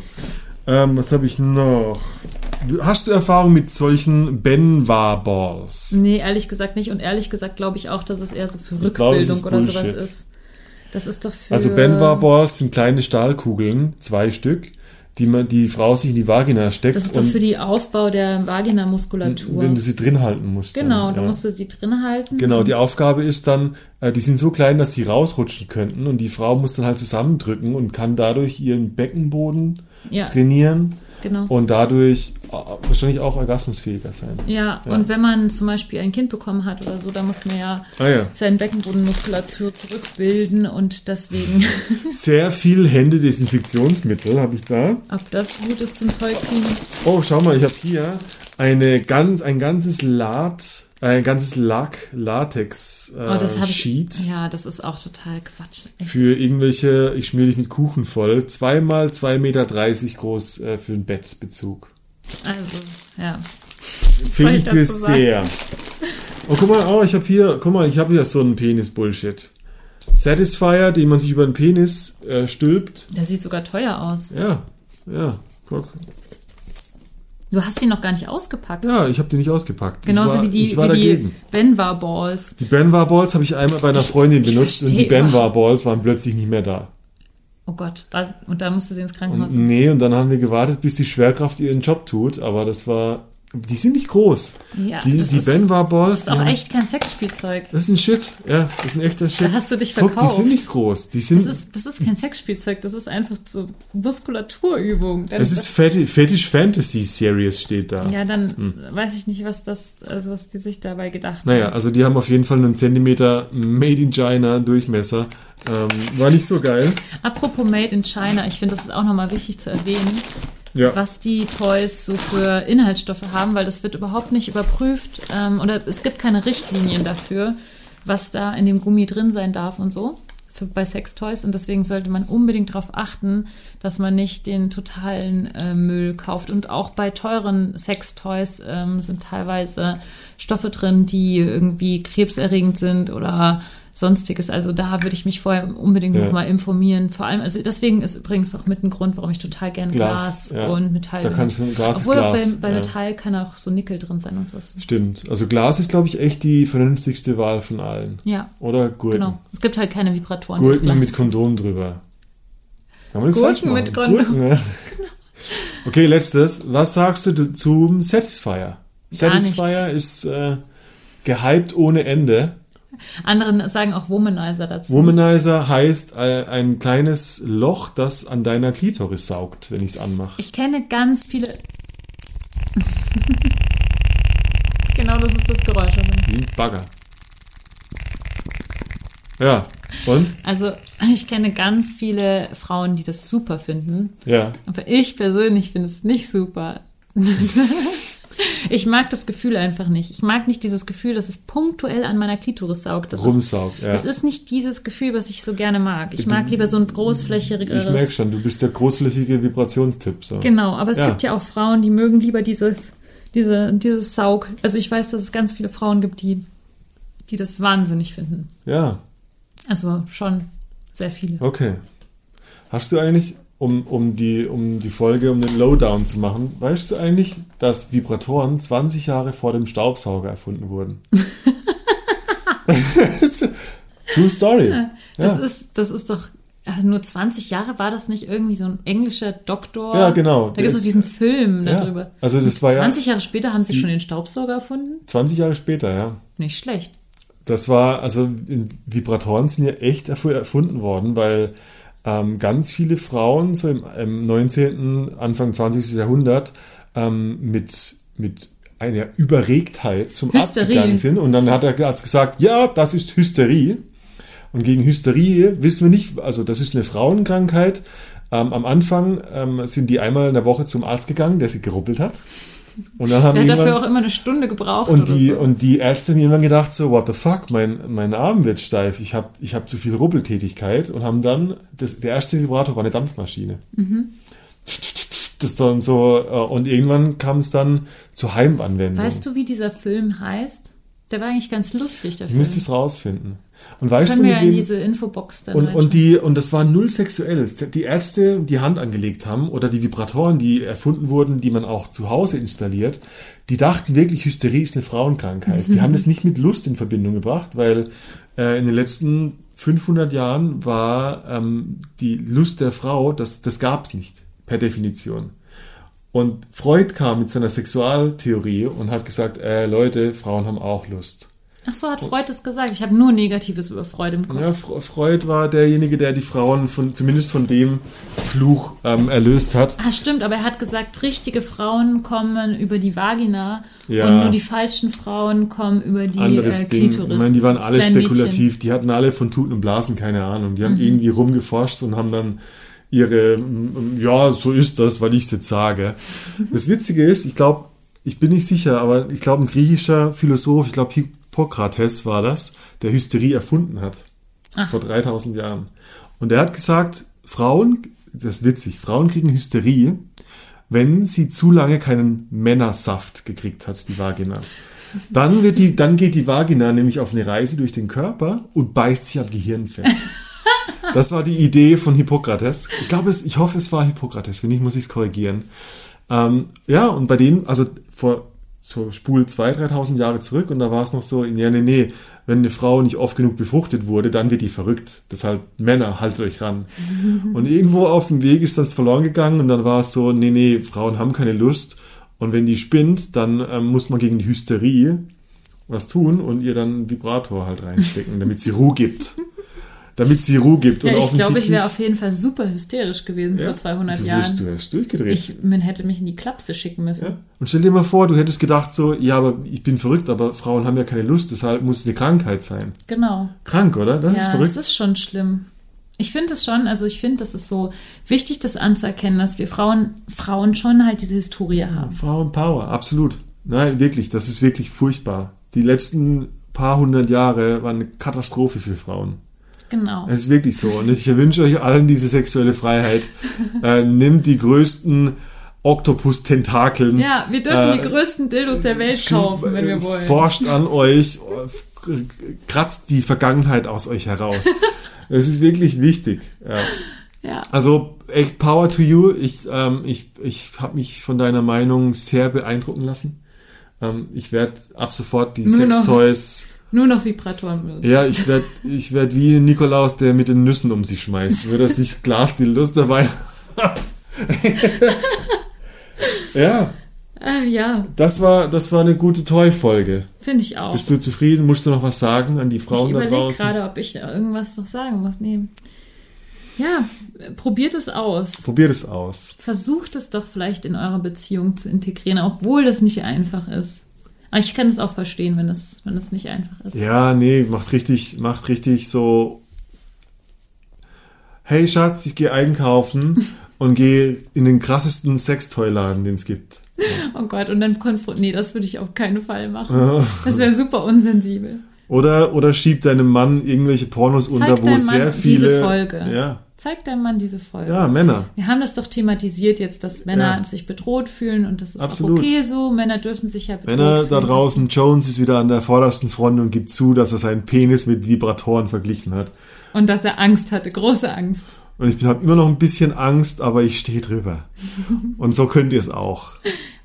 Ähm, was habe ich noch? Hast du Erfahrung mit solchen Benwa Balls? Nee, ehrlich gesagt nicht. Und ehrlich gesagt glaube ich auch, dass es eher so für Ich Rückbildung ist oder sowas ist. Das ist doch für. Also Benwa Balls sind kleine Stahlkugeln, zwei Stück, die man die Frau sich in die Vagina steckt. Das ist doch für die Aufbau der Vaginamuskulatur. wenn du sie drin halten musst. genau, dann, ja. musst du sie drin halten. Genau, die Aufgabe ist dann, äh, die sind so klein, dass sie rausrutschen könnten und die Frau muss dann halt zusammendrücken und kann dadurch ihren Beckenboden Ja, trainieren genau. und dadurch wahrscheinlich auch orgasmusfähiger sein. Ja, Ja. und wenn man zum Beispiel ein Kind bekommen hat oder so, da muss man ja Ah ja. seine Beckenbodenmuskulatur zurückbilden und deswegen, Sehr viel Hände-Desinfektionsmittel habe ich da. ob das gut ist zum Tollkriegen. Oh, schau mal, ich habe hier eine ganz, ein ganzes Lat, ein ganzes Lack, Latex äh, Oh, das ich. Sheet Ja, das ist auch total Quatsch. Echt. für irgendwelche, ich schmier dich mit Kuchen voll, zweimal 2,30 Meter groß äh, für einen Bettbezug. Also, ja. Finde ich ich das sehr. Oh, guck mal, oh, ich habe hier, guck mal, ich habe hier so einen Penis-Bullshit. Satisfier, den man sich über den Penis äh, stülpt. Der sieht sogar teuer aus. Ja, ja, guck. Du hast ihn noch gar nicht ausgepackt. Ja, ich habe den nicht ausgepackt. Genauso war, wie die, ich war wie die dagegen. Benwa Balls. Die Benwa Balls habe ich einmal bei einer Freundin ich benutzt und die versteh Benwa überhaupt- Balls waren plötzlich nicht mehr da. Oh Gott, und da musste sie ins Krankenhaus. Und, nee, und dann haben wir gewartet, bis die Schwerkraft ihren Job tut, aber das war, die sind nicht groß. Ja, die die Benwa Balls, Das ist auch haben- echt kein Sexspielzeug. das ist ein Shit, ja, das ist ein echter Shit. Da hast du dich Guck, die verkauft. sind nicht groß, die sind, Das ist, das ist kein Sexspielzeug, das ist einfach so Muskulaturübung. Dann- es ist Fetish, Fetish Fantasy Series steht da. ja, dann weiß ich nicht, was das, also was die sich dabei gedacht Naja, haben. also die haben auf jeden Fall einen Zentimeter Made in China Durchmesser. Ähm, war nicht so geil. Apropos Made in China, ich finde, das ist auch nochmal wichtig zu erwähnen, Ja. was die Toys so für Inhaltsstoffe haben, weil das wird überhaupt nicht überprüft ähm, oder es gibt keine Richtlinien dafür, was da in dem Gummi drin sein darf und so für, bei Sextoys und deswegen sollte man unbedingt darauf achten, dass man nicht den totalen äh, Müll kauft und auch bei teuren Sextoys ähm, sind teilweise Stoffe drin, die irgendwie krebserregend sind oder sonstiges. Also da würde ich mich vorher unbedingt Ja. noch mal informieren. Vor allem, also deswegen ist übrigens auch mit ein Grund, warum ich total gerne Glas, Glas, ja. und Metall Da kannst du- Glas Obwohl auch Glas, bei, bei ja. Metall kann auch so Nickel drin sein und so. Stimmt. Also Glas ist, glaube ich, echt die vernünftigste Wahl von allen. Ja, Oder Gurken. genau. Es gibt halt keine Vibratoren. Gurken Glas. mit Kondom drüber. Kann man nichts Gurken mit Kondom. Gurken, ja. Okay, letztes. Was sagst du zum Satisfier? Satisfier ist äh, gehypt ohne Ende. Andere sagen auch Womanizer dazu. Womanizer heißt äh, ein kleines Loch, das an deiner Klitoris saugt, wenn ich es anmache. ich kenne ganz viele. genau, das ist das Geräusch. Wie ein Bagger. Ja, und? Also, ich kenne ganz viele Frauen, die das super finden. Ja. Aber ich persönlich finde es nicht super. ich mag das Gefühl einfach nicht. Ich mag nicht dieses Gefühl, dass es punktuell an meiner Klitoris saugt. Das Rumsaugt, ist, ja. Das ist nicht dieses Gefühl, was ich so gerne mag. Ich mag lieber so ein großflächigeres. Ich merke schon, du bist der großflächige Vibrationstyp. So. Genau, aber es Ja. gibt ja auch Frauen, die mögen lieber dieses, diese, dieses Saug. Also ich weiß, dass es ganz viele Frauen gibt, die, die das wahnsinnig finden. Ja, Also schon sehr viele. okay. Hast du eigentlich, um, um, die, um die Folge, um den Lowdown zu machen, weißt du eigentlich, dass Vibratoren 20 Jahre vor dem Staubsauger erfunden wurden? True Story. Das, ja. ist, das ist doch nur 20 Jahre, war das nicht irgendwie so ein englischer Doktor? Ja, genau. Da gibt es doch diesen Film Ja, darüber. also das war ja- 20 Jahre später haben sie schon den Staubsauger erfunden? 20 Jahre später, ja. Nicht schlecht. Das war, also Vibratoren sind ja echt erfu- erfunden worden, weil ähm, ganz viele Frauen so im, im 19., Anfang 20. Jahrhundert ähm, mit, mit einer Überregtheit zum Arzt Hysterie. gegangen sind und dann hat der Arzt gesagt, ja, das ist Hysterie. Und gegen Hysterie wissen wir nicht, also das ist eine Frauenkrankheit. Ähm, am Anfang ähm, sind die einmal in der Woche zum Arzt gegangen, der sie geruppelt hat. Und dann haben Der hat dafür auch immer eine Stunde gebraucht und die, so. und die Ärzte haben irgendwann gedacht so, what the fuck, mein, mein Arm wird steif, ich habe ich hab zu viel Ruppeltätigkeit und haben dann, das, der erste Vibrator war eine Dampfmaschine. Mhm. Das dann so, äh, und irgendwann kam es dann zur Heimanwendung. Weißt du, wie dieser Film heißt? Der war eigentlich ganz lustig, der ich Film. müsste es rausfinden. Und weißt Können du, wir mit ja in wem, diese Infobox dann und, und, die, und das war null sexuell. Die Ärzte, die Hand angelegt haben oder die Vibratoren, die erfunden wurden, die man auch zu Hause installiert, die dachten wirklich, Hysterie ist eine Frauenkrankheit. Die haben das nicht mit Lust in Verbindung gebracht, weil äh, in den letzten 500 Jahren war ähm, die Lust der Frau, das, das gab es nicht, per Definition. Und Freud kam mit seiner Sexualtheorie und hat gesagt, äh, Leute, Frauen haben auch Lust. Ach so, hat Freud das gesagt? Ich habe nur Negatives über Freude im Kopf. Ja, Fre- Freud war derjenige, der die Frauen von, zumindest von dem Fluch ähm, erlöst hat. Ah, stimmt, aber er hat gesagt, richtige Frauen kommen über die Vagina Ja. und nur die falschen Frauen kommen über die Anderes äh, Ding. Klitoris. Ich meine, die waren alle Mädchen. spekulativ. Die hatten alle von Tuten und Blasen keine Ahnung. Die haben Mhm. irgendwie rumgeforscht und haben dann ihre, mm, ja, so ist das, weil ich es jetzt sage. Das Witzige ist, ich glaube, ich bin nicht sicher, aber ich glaube, ein griechischer Philosoph, ich glaube, Hippokrates war das, der Hysterie erfunden hat. Ach. Vor 3000 Jahren. Und er hat gesagt, Frauen, das ist witzig, Frauen kriegen Hysterie, wenn sie zu lange keinen Männersaft gekriegt hat, die Vagina. Dann, wird die, dann geht die Vagina nämlich auf eine Reise durch den Körper und beißt sich am Gehirn fest. Das war die Idee von Hippokrates. Ich glaube, es, ich hoffe, es war Hippokrates. Wenn nicht, muss ich es korrigieren. Ähm, ja, und bei denen, also vor so spul 2.000, 3.000 Jahre zurück und da war es noch so, ja, nee, nee, wenn eine Frau nicht oft genug befruchtet wurde, dann wird die verrückt. Deshalb Männer, haltet euch ran. und irgendwo auf dem Weg ist das verloren gegangen und dann war es so, nee, nee, Frauen haben keine Lust und wenn die spinnt, dann ähm, muss man gegen die Hysterie was tun und ihr dann einen Vibrator halt reinstecken, damit sie Ruhe gibt. damit sie Ruhe gibt. Ja, und ich glaube, ich wäre auf jeden Fall super hysterisch gewesen Ja, vor 200 du Jahren. Wirst, du wärst durchgedreht. ich, man hätte mich in die Klapse schicken müssen. Ja. Und stell dir mal vor, du hättest gedacht so, ja, aber ich bin verrückt, aber Frauen haben ja keine Lust, deshalb muss es eine Krankheit sein. Genau. Krank, oder? Das ist ja, verrückt. das ist schon schlimm. Ich finde es schon, also ich finde, das ist so wichtig, das anzuerkennen, dass wir Frauen, Frauen schon halt diese Historie haben. Frauenpower, absolut. Nein, wirklich, das ist wirklich furchtbar. Die letzten paar hundert Jahre waren eine Katastrophe für Frauen. Genau. Es ist wirklich so. Und ich wünsche euch allen diese sexuelle Freiheit. äh, nimmt die größten Oktopus-Tentakeln. Ja, wir dürfen Äh, die größten Dildos der Welt kaufen, wenn wir wollen. Forscht an euch, äh, kratzt die Vergangenheit aus euch heraus. Es ist wirklich wichtig. Ja. Ja. Also echt Power to you. Ich, ähm, ich, ich habe mich von deiner Meinung sehr beeindrucken lassen. Ähm, ich werde ab sofort die Sextoys. Nur noch Vibratoren. Ja, ich werde ich werd wie Nikolaus, der mit den Nüssen um sich schmeißt. Nur dass ich Glasdildos dabei habe. ja, Ah, ja, das war, das war eine gute Toy-Folge. finde ich auch. Bist du zufrieden? Musst du noch was sagen an die ich Frauen da überlege draußen? gerade, ob ich irgendwas noch sagen muss. Nee. Ja, probiert es aus. Probiert es aus. Versucht es doch vielleicht in eure Beziehung zu integrieren, obwohl das nicht einfach ist. Aber ich kann es auch verstehen, wenn es wenn nicht einfach ist. Ja, nee, macht richtig, macht richtig so. Hey Schatz, ich gehe einkaufen und gehe in den krassesten Sextoy-Laden, den es gibt. Oh Gott, und dann konfrontieren. Nee, das würde ich auf keinen Fall machen. Das wäre super unsensibel. Oder, oder schieb deinem Mann irgendwelche Pornos unter, wo sehr Mann viele. diese Folge. Ja, Zeig deinem Mann diese Folge. ja, Männer. Wir haben das doch thematisiert jetzt, dass Männer Ja. sich bedroht fühlen und das ist Absolut. auch okay so. Männer dürfen sich ja bedroht Männer fühlen. da draußen, Jones ist wieder an der vordersten Front und gibt zu, dass er seinen Penis mit Vibratoren verglichen hat. Und dass er Angst hatte, große Angst. Und ich habe immer noch ein bisschen Angst, aber ich stehe drüber. Und so könnt ihr es auch.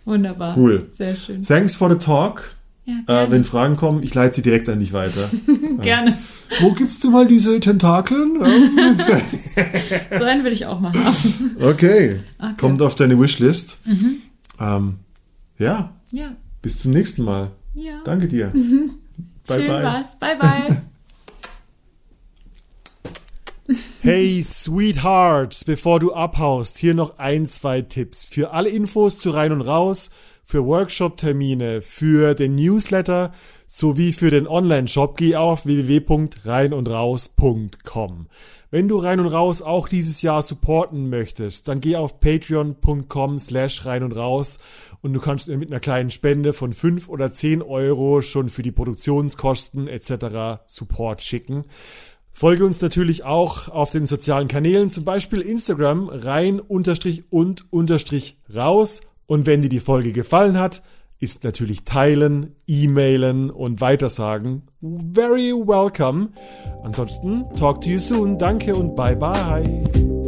Wunderbar. Cool. Sehr schön. Thanks for the talk. Ja, Äh, wenn Fragen kommen, ich leite sie direkt an dich weiter. gerne. Wo gibst du mal diese Tentakeln? So einen will ich auch mal haben. okay. Okay. Kommt auf deine Wishlist. Ähm, ja, Ja. bis zum nächsten Mal. Ja. Danke dir. Bye, Schön bye. war's. Bye, bye. Hey, Sweetheart, bevor du abhaust, hier noch ein, zwei Tipps. Für alle Infos zu Rein und Raus, für Workshop-Termine, für den Newsletter sowie für den Online-Shop geh auf www.reinundraus.com. Wenn du Rein und Raus auch dieses Jahr supporten möchtest, dann geh auf patreon.com slash rein und raus und du kannst mit einer kleinen Spende von 5 oder 10 Euro schon für die Produktionskosten etc. Support schicken. Folge uns natürlich auch auf den sozialen Kanälen, zum Beispiel Instagram, rein unterstrich und unterstrich raus. Und wenn dir die Folge gefallen hat, ist natürlich teilen, e-mailen und weitersagen very welcome. Ansonsten talk to you soon. Danke und bye bye.